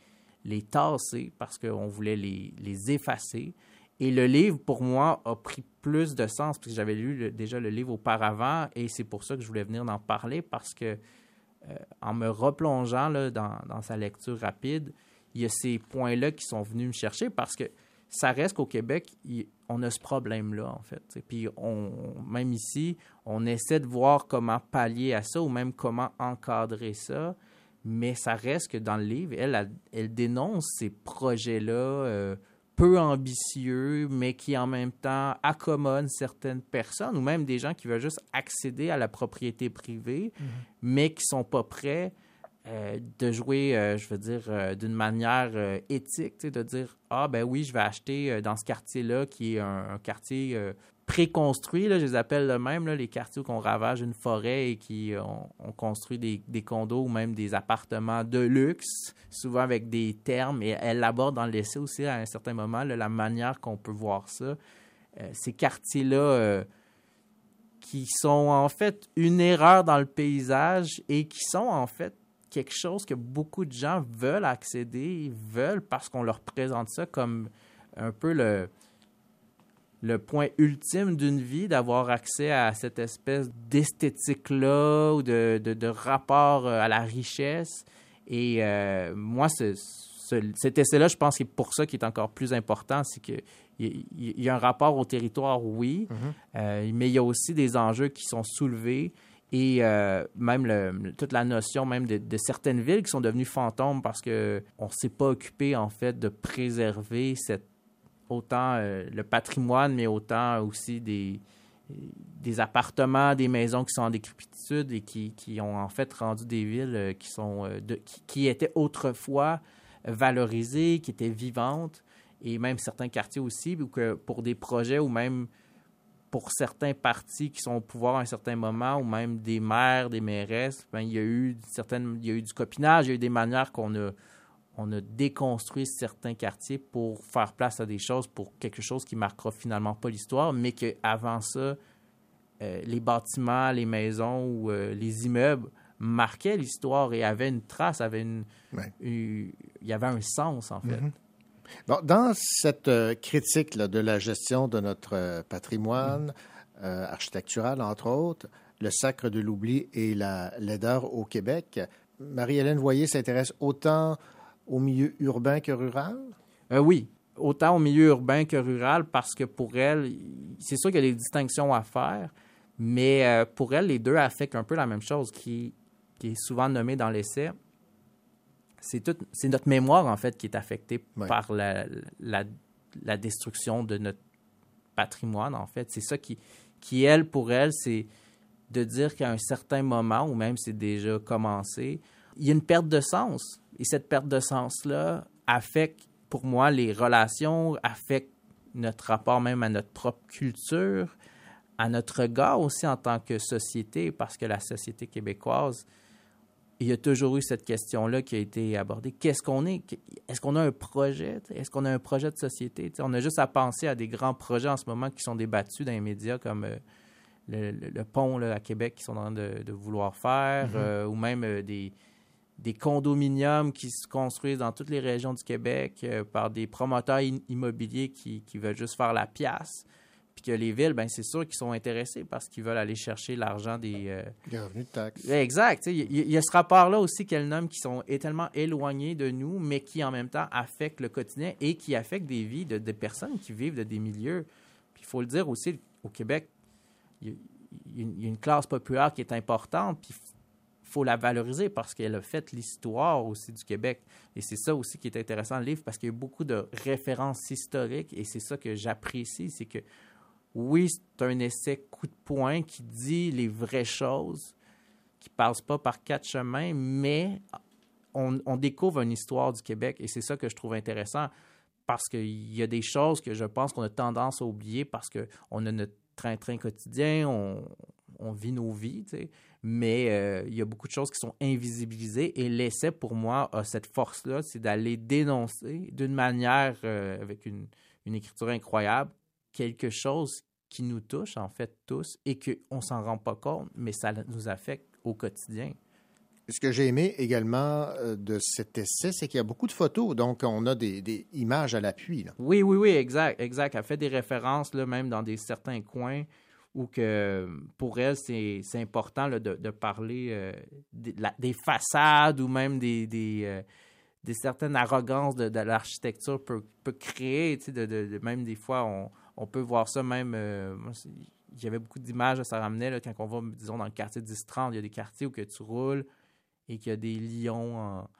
les tasser, parce qu'on voulait les, les effacer. Et le livre, pour moi, a pris plus de sens, parce que j'avais lu déjà le livre auparavant, et c'est pour ça que je voulais venir en parler, parce que euh, en me replongeant là, dans, dans sa lecture rapide, il y a ces points-là qui sont venus me chercher, parce que ça reste qu'au Québec, il- on a ce problème-là, en fait. Puis, on, même ici, on essaie de voir comment pallier à ça ou même comment encadrer ça. Mais ça reste que dans le livre, elle, dénonce ces projets-là euh, peu ambitieux, mais qui en même temps accommodent certaines personnes ou même des gens qui veulent juste accéder à la propriété privée, mais qui sont pas prêts euh, de jouer, euh, je veux dire, euh, d'une manière éthique, de dire Ah, ben oui, je vais acheter dans ce quartier-là, qui est un, quartier préconstruit, là, je les appelle le même, là, les quartiers où on ravage une forêt et qui on construit des, condos ou même des appartements de luxe, souvent avec des termes, et elle aborde dans l'essai aussi à un certain moment la manière qu'on peut voir ça. Ces quartiers-là. qui sont en fait une erreur dans le paysage et qui sont en fait quelque chose que beaucoup de gens veulent accéder, veulent parce qu'on leur présente ça comme un peu le, le point ultime d'une vie, d'avoir accès à cette espèce d'esthétique-là ou de, de, de rapport euh, à la richesse. Et euh, moi, ce, ce- cet essai-là, je pense que c'est pour ça qu'il est encore plus important, c'est que il y a un rapport au territoire, oui, euh, mais il y a aussi des enjeux qui sont soulevés et euh, même le- toute la notion même de, certaines villes qui sont devenues fantômes parce que on s'est pas occupé en fait de préserver cette autant euh, le patrimoine mais autant aussi des des appartements, des maisons qui sont en décrépitude et qui, qui ont en fait rendu des villes euh, qui sont de- qui, qui étaient autrefois valorisées, qui étaient vivantes. Et même certains quartiers aussi, que pour des projets ou même pour certains partis qui sont au pouvoir à un certain moment, ou même des maires, des mairesses, ben, il, y a eu certaines, il y a eu du copinage, il y a eu des manières qu'on a, on a déconstruit certains quartiers pour faire place à des choses, pour quelque chose qui marquera finalement pas l'histoire, mais qu'avant ça, euh, les bâtiments, les maisons ou euh, les immeubles marquaient l'histoire et avaient une trace, avaient une, une- il y avait un sens en fait. Mhm. Dans cette euh, critique de la gestion de notre euh, patrimoine euh, architectural, entre autres, le sacre de l'oubli et la laideur au Québec, Marie-Hélène Voyer s'intéresse autant au milieu urbain que rural? Oui, autant au milieu urbain que rural, parce que pour elle, c'est sûr qu'il y a des distinctions à faire, mais pour elle, les deux affectent un peu la même chose, qui est souvent nommée dans l'essai. C'est notre mémoire, en fait, qui est affectée par la, la, la destruction de notre patrimoine, en fait. C'est ça qui, qui, elle, pour elle, c'est de dire qu'à un certain moment, ou même c'est déjà commencé, il y a une perte de sens. Et cette perte de sens-là affecte, pour moi, les relations, affecte notre rapport même à notre propre culture, à notre regard aussi en tant que société, parce que la société québécoise, il y a toujours eu cette question-là qui a été abordée. Qu'est-ce qu'on est? Est-ce qu'on a un projet? Est-ce qu'on a un projet de société? T'sais, on a juste à penser à des grands projets en ce moment qui sont débattus dans les médias comme euh, le, le- le pont là, à Québec qu'ils sont en train de, de vouloir faire, Mhm. euh, ou même euh, des, des condominiums qui se construisent dans toutes les régions du Québec par des promoteurs immobiliers qui, qui veulent juste faire la pièce. Puis que les villes, ben c'est sûr qu'ils sont intéressés parce qu'ils veulent aller chercher l'argent des... euh, Des revenus de taxes. Exact. Il y, il y a ce rapport-là aussi qu'elle nomme qui sont tellement éloignés de nous, mais qui en même temps affectent le quotidien et qui affectent des vies de, de personnes qui vivent de des milieux. Puis il faut le dire aussi, au Québec, il y, a, il y a une- il classe populaire qui est importante. Puis faut la valoriser parce qu'elle a fait l'histoire aussi du Québec. Et c'est ça aussi qui est intéressant dans le livre parce qu'il y a beaucoup de références historiques et c'est ça que j'apprécie, c'est que oui, c'est un essai coup de poing qui dit les vraies choses, qui passe pas par quatre chemins, mais on, découvre une histoire du Québec et c'est ça que je trouve intéressant parce qu'il y a des choses que je pense qu'on a tendance à oublier parce qu'on a notre train-train quotidien, on, vit nos vies, mais euh, il y a beaucoup de choses qui sont invisibilisées et l'essai pour moi a cette force-là, c'est d'aller dénoncer d'une manière euh, avec une, une écriture incroyable quelque chose qui nous touche en fait tous et qu'on s'en rend pas compte, mais ça nous affecte au quotidien. Ce que j'ai aimé également euh, de cet essai, c'est qu'il y a beaucoup de photos, donc on a des, des images à l'appui. Oui, oui, oui, exact, exact. Elle fait des références là, même dans des certains coins où que pour elle, c'est important là, de, de parler euh, des, la- des façades ou même des, des, euh, des certaines arrogances de, de l'architecture peut, peut créer. tu sais, De, de- de- même des fois, on, on peut voir ça même. euh, il y avait beaucoup d'images, ça ramenait là, quand on va, disons, dans le quartier 10-30, il y a des quartiers où que tu roules et qu'il y a des lions en,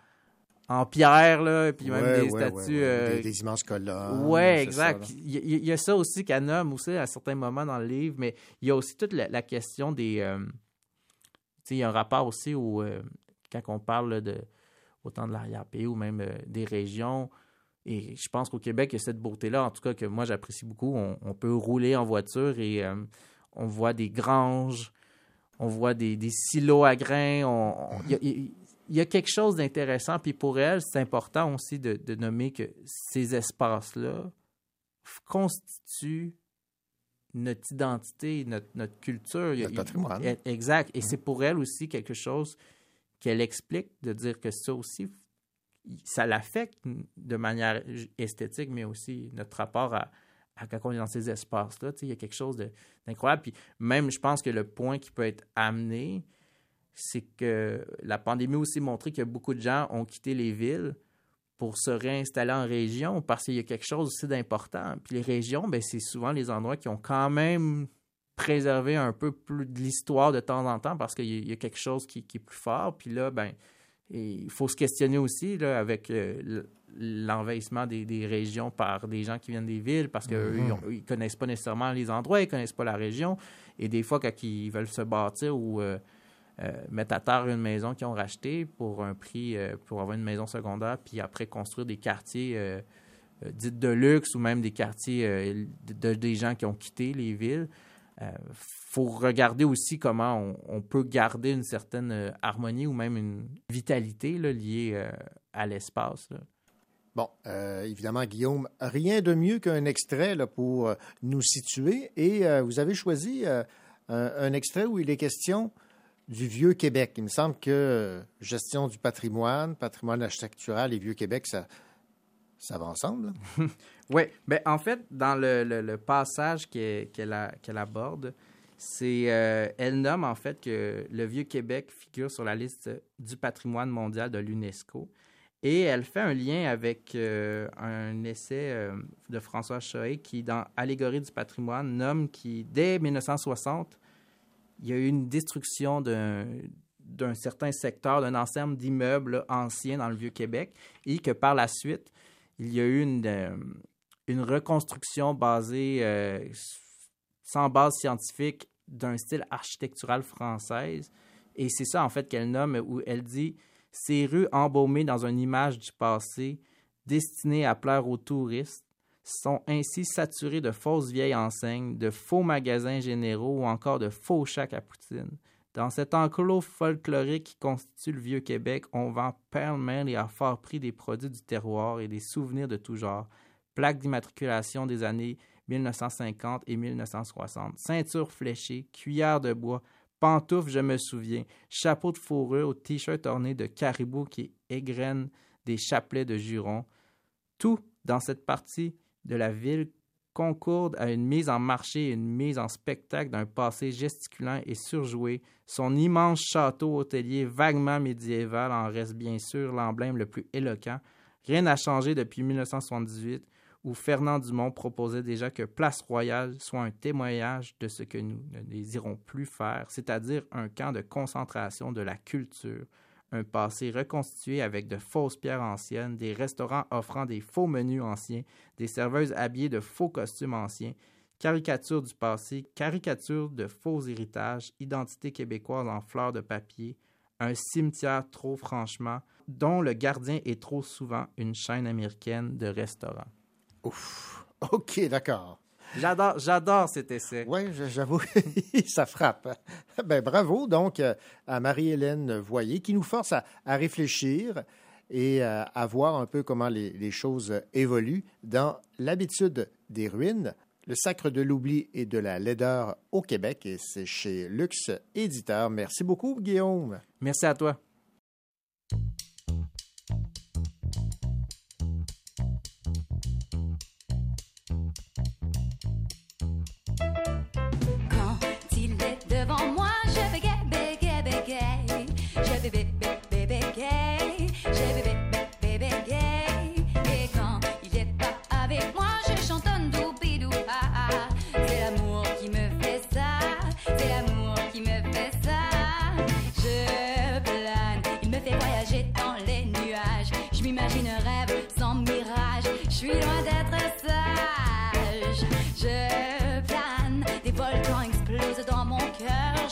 en pierre, là, puis même Ouais, des ouais, statues. ouais, ouais. euh, Des- des immenses colonnes, Ouais, exact. ça, Il y, a- il y a ça aussi qu'elle nomme aussi à certains moments dans le livre, mais il y a aussi toute la, la question des. euh, tu sais, il y a un rapport aussi au. euh, quand on parle là, de autant de l'arrière-pays ou même des régions. Et je pense qu'au Québec, il y a cette beauté-là, en tout cas, que moi j'apprécie beaucoup. On, on peut rouler en voiture et euh, on voit des granges, on voit des, des silos à grains. Il y a- y, quelque chose d'intéressant. Puis pour elle, c'est important aussi de, de nommer que ces espaces-là constituent notre identité, notre, notre culture. Notre patrimoine. il- Exact. Et c'est pour elle aussi quelque chose qu'elle explique, de dire que ça aussi, ça l'affecte de manière esthétique, mais aussi notre rapport à, à quand on est dans ces espaces-là. Il y a quelque chose d'incroyable. Puis même, je pense que le point qui peut être amené, c'est que la pandémie a aussi montré que beaucoup de gens ont quitté les villes pour se réinstaller en région parce qu'il y a quelque chose aussi d'important. Puis les régions, ben, c'est souvent les endroits qui ont quand même préservé un peu plus de l'histoire de temps en temps parce qu'il y a- il y a quelque chose qui, qui est plus fort. Puis là, ben, et il faut se questionner aussi là, avec euh, l'envahissement des, des régions par des gens qui viennent des villes parce qu'ils Mhm. ne connaissent pas nécessairement les endroits, ils ne connaissent pas la région. Et des fois, quand ils veulent se bâtir ou euh, euh, mettre à terre une maison qu'ils ont rachetée pour un prix, pour avoir une maison secondaire, puis après construire des quartiers dits de luxe ou même des quartiers de, de- des gens qui ont quitté les villes. Il faut regarder aussi comment on, on peut garder une certaine euh, harmonie ou même une vitalité là, liée euh, à l'espace. Bon, euh, évidemment, Guillaume, rien de mieux qu'un extrait là, pour euh, nous situer. Et euh, vous avez choisi euh, un, un extrait où il est question du Vieux Québec. Il me semble que euh, gestion du patrimoine, patrimoine architectural et Vieux Québec, ça, ça va ensemble. [LAUGHS] Oui, ben, en fait, dans le, le- passage qu'elle a- qu'elle aborde, c'est euh, elle nomme en fait que le Vieux-Québec figure sur la liste du patrimoine mondial de l'UNESCO. Et elle fait un lien avec euh, un essai euh, de François Choé qui, dans Allégorie du patrimoine, nomme qui, dès 1960, il y a eu une destruction d'un d'un certain secteur, d'un ensemble d'immeubles anciens dans le Vieux-Québec, et que par la suite, il y a eu une, une reconstruction basée, euh, sans base scientifique, d'un style architectural française. Et c'est ça, en fait, qu'elle nomme, où elle dit Ces rues embaumées dans une image du passé, destinées à plaire aux touristes, sont ainsi saturées de fausses vieilles enseignes, de faux magasins généraux ou encore de faux chacs à poutine. Dans cet enclos folklorique qui constitue le vieux Québec, on vend pêle-mêle et à fort prix des produits du terroir et des souvenirs de tout genre. Plaques d'immatriculation des années 1950 et 1960, ceintures fléchées, cuillères de bois, pantoufles, je me souviens, chapeau de fourrure, t-shirt orné de caribou qui égrènent des chapelets de jurons. Tout dans cette partie de la ville concourde à une mise en marché et une mise en spectacle d'un passé gesticulant et surjoué. Son immense château hôtelier vaguement médiéval en reste bien sûr l'emblème le plus éloquent. Rien n'a changé depuis 1978, où Fernand Dumont proposait déjà que Place Royale soit un témoignage de ce que nous ne désirons plus faire, c'est-à-dire un camp de concentration de la culture, un passé reconstitué avec de fausses pierres anciennes, des restaurants offrant des faux menus anciens, des serveuses habillées de faux costumes anciens, caricature du passé, caricature de faux héritages, identité québécoise en fleurs de papier, un cimetière trop franchement, dont le gardien est trop souvent une chaîne américaine de restaurants. Ouf. [LAUGHS] OK, d'accord. J'adore, j'adore cet essai. Oui, j'avoue, [LAUGHS] ça frappe. Ben, bravo donc euh, à Marie-Hélène Voyer qui nous force à, à réfléchir et à, à, voir un peu comment les, les choses évoluent dans l'habitude des ruines. Le sacre de l'oubli et de la laideur au Québec et c'est chez Lux Éditeur. Merci beaucoup, Guillaume. Merci à toi.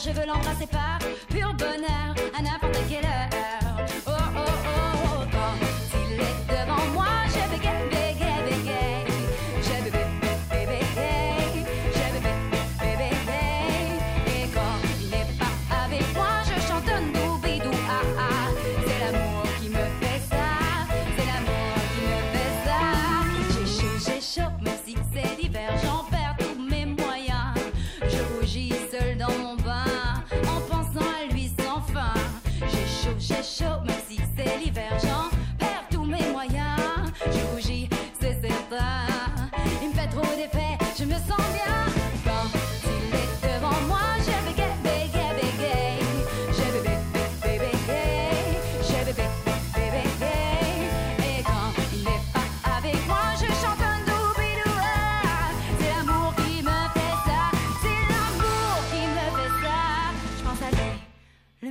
Je veux l'embrasser par pur bonheur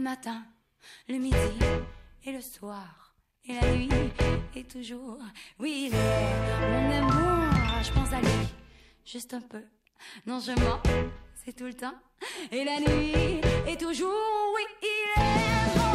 matin, le midi et le soir. Et la nuit et toujours, oui, il est mon amour. Je pense à lui, juste un peu. Non, je mens, c'est tout le temps. Et la nuit et toujours, oui, il est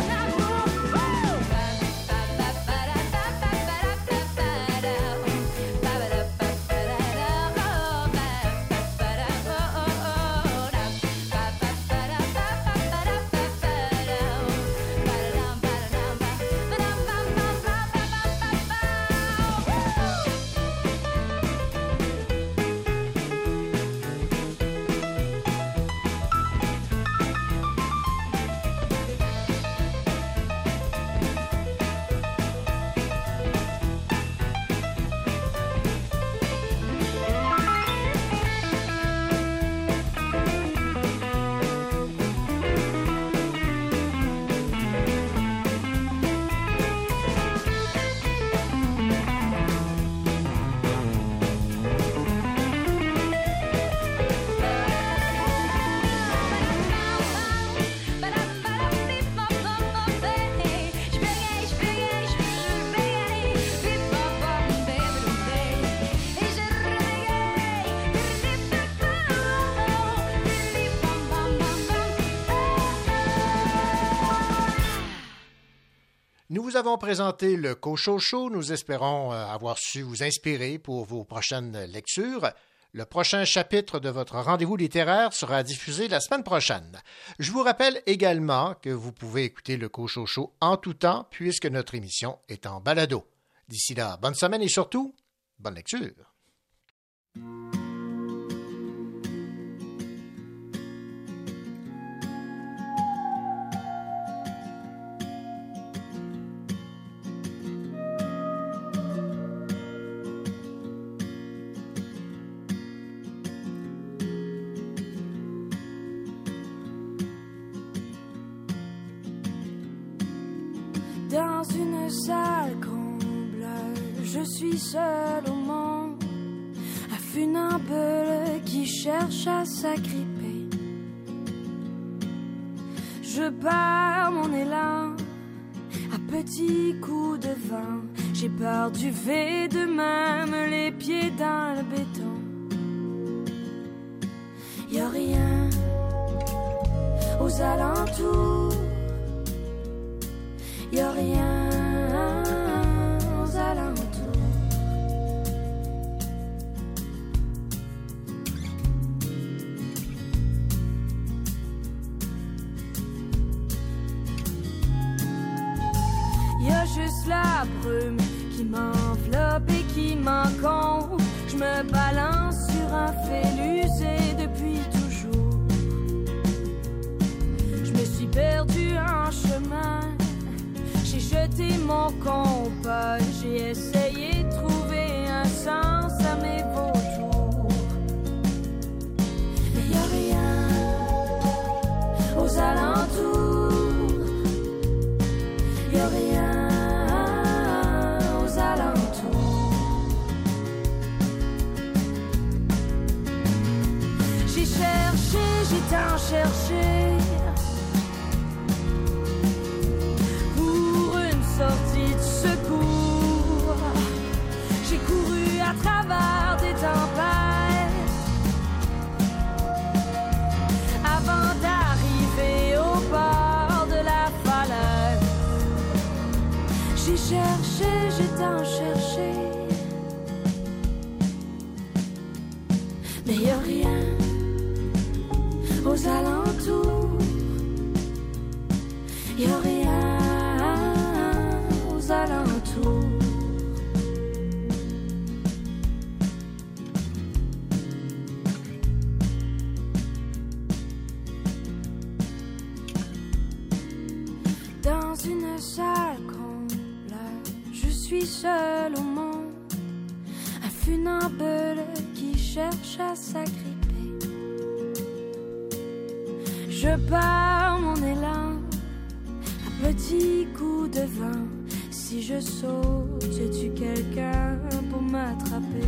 avons présenté le Cochocho. Nous espérons euh, avoir su vous inspirer pour vos prochaines lectures. Le prochain chapitre de votre rendez-vous littéraire sera diffusé la semaine prochaine. Je vous rappelle également que vous pouvez écouter le Cochocho en tout temps puisque notre émission est en balado. D'ici là, bonne semaine et surtout, bonne lecture. Salle je suis seul au monde. funambule qui cherche à s'agripper. Je perds mon élan à petits coups de vent. J'ai peur du V de même les pieds dans le béton. Y a rien aux alentours. Y rien et. Je me balance sur un fil usé depuis toujours. Je me suis perdu en chemin. J'ai jeté mon compas. J'ai essayé de trouver un sens à mes vautours. Mais y a rien aux alentours. Cherché, j'ai tant Funambule qui cherche à s'agripper. Je pars mon élan, un petit coup de vent. Si je saute, je tue quelqu'un pour m'attraper?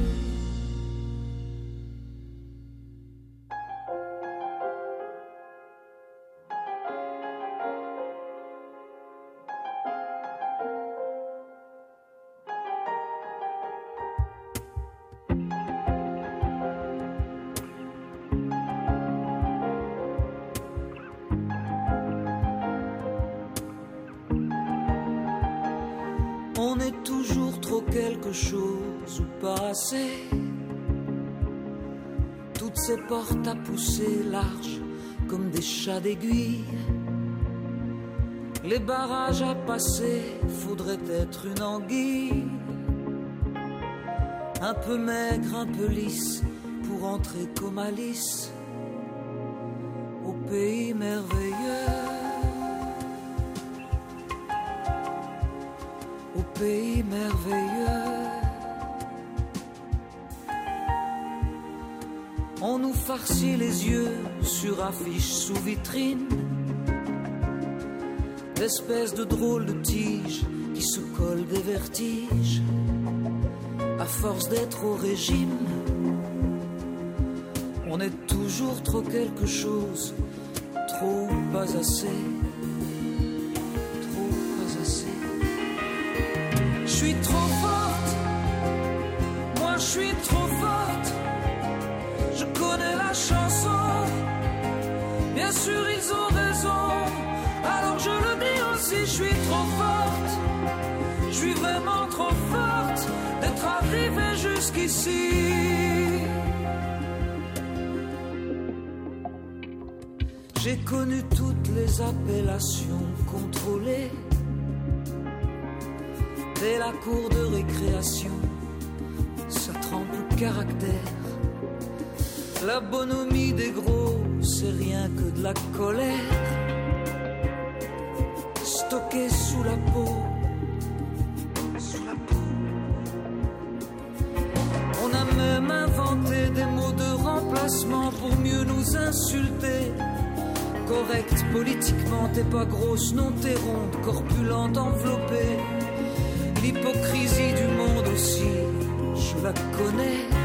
À pousser larges comme des chats d'aiguille. Les barrages à passer, faudrait être une anguille. Un peu maigre, un peu lisse, pour entrer comme Alice au pays merveilleux. Au pays merveilleux. On nous farcit les yeux sur affiches sous vitrine. Espèce de drôle de tige qui se colle des vertiges. À force d'être au régime, on est toujours trop quelque chose, trop pas assez. Trop pas assez. Je suis trop forte, moi je suis trop chanson, bien sûr ils ont raison. Alors je le dis aussi, je suis trop forte. Je suis vraiment trop forte d'être arrivée jusqu'ici. J'ai connu toutes les appellations contrôlées. Dès la cour de récréation, ça trempe le caractère. La bonhomie des gros, c'est rien que de la colère. Stockée sous la peau. Sous la peau. On a même inventé des mots de remplacement pour mieux nous insulter. Correcte politiquement, t'es pas grosse, non t'es ronde, corpulente, enveloppée. L'hypocrisie du monde aussi, je la connais.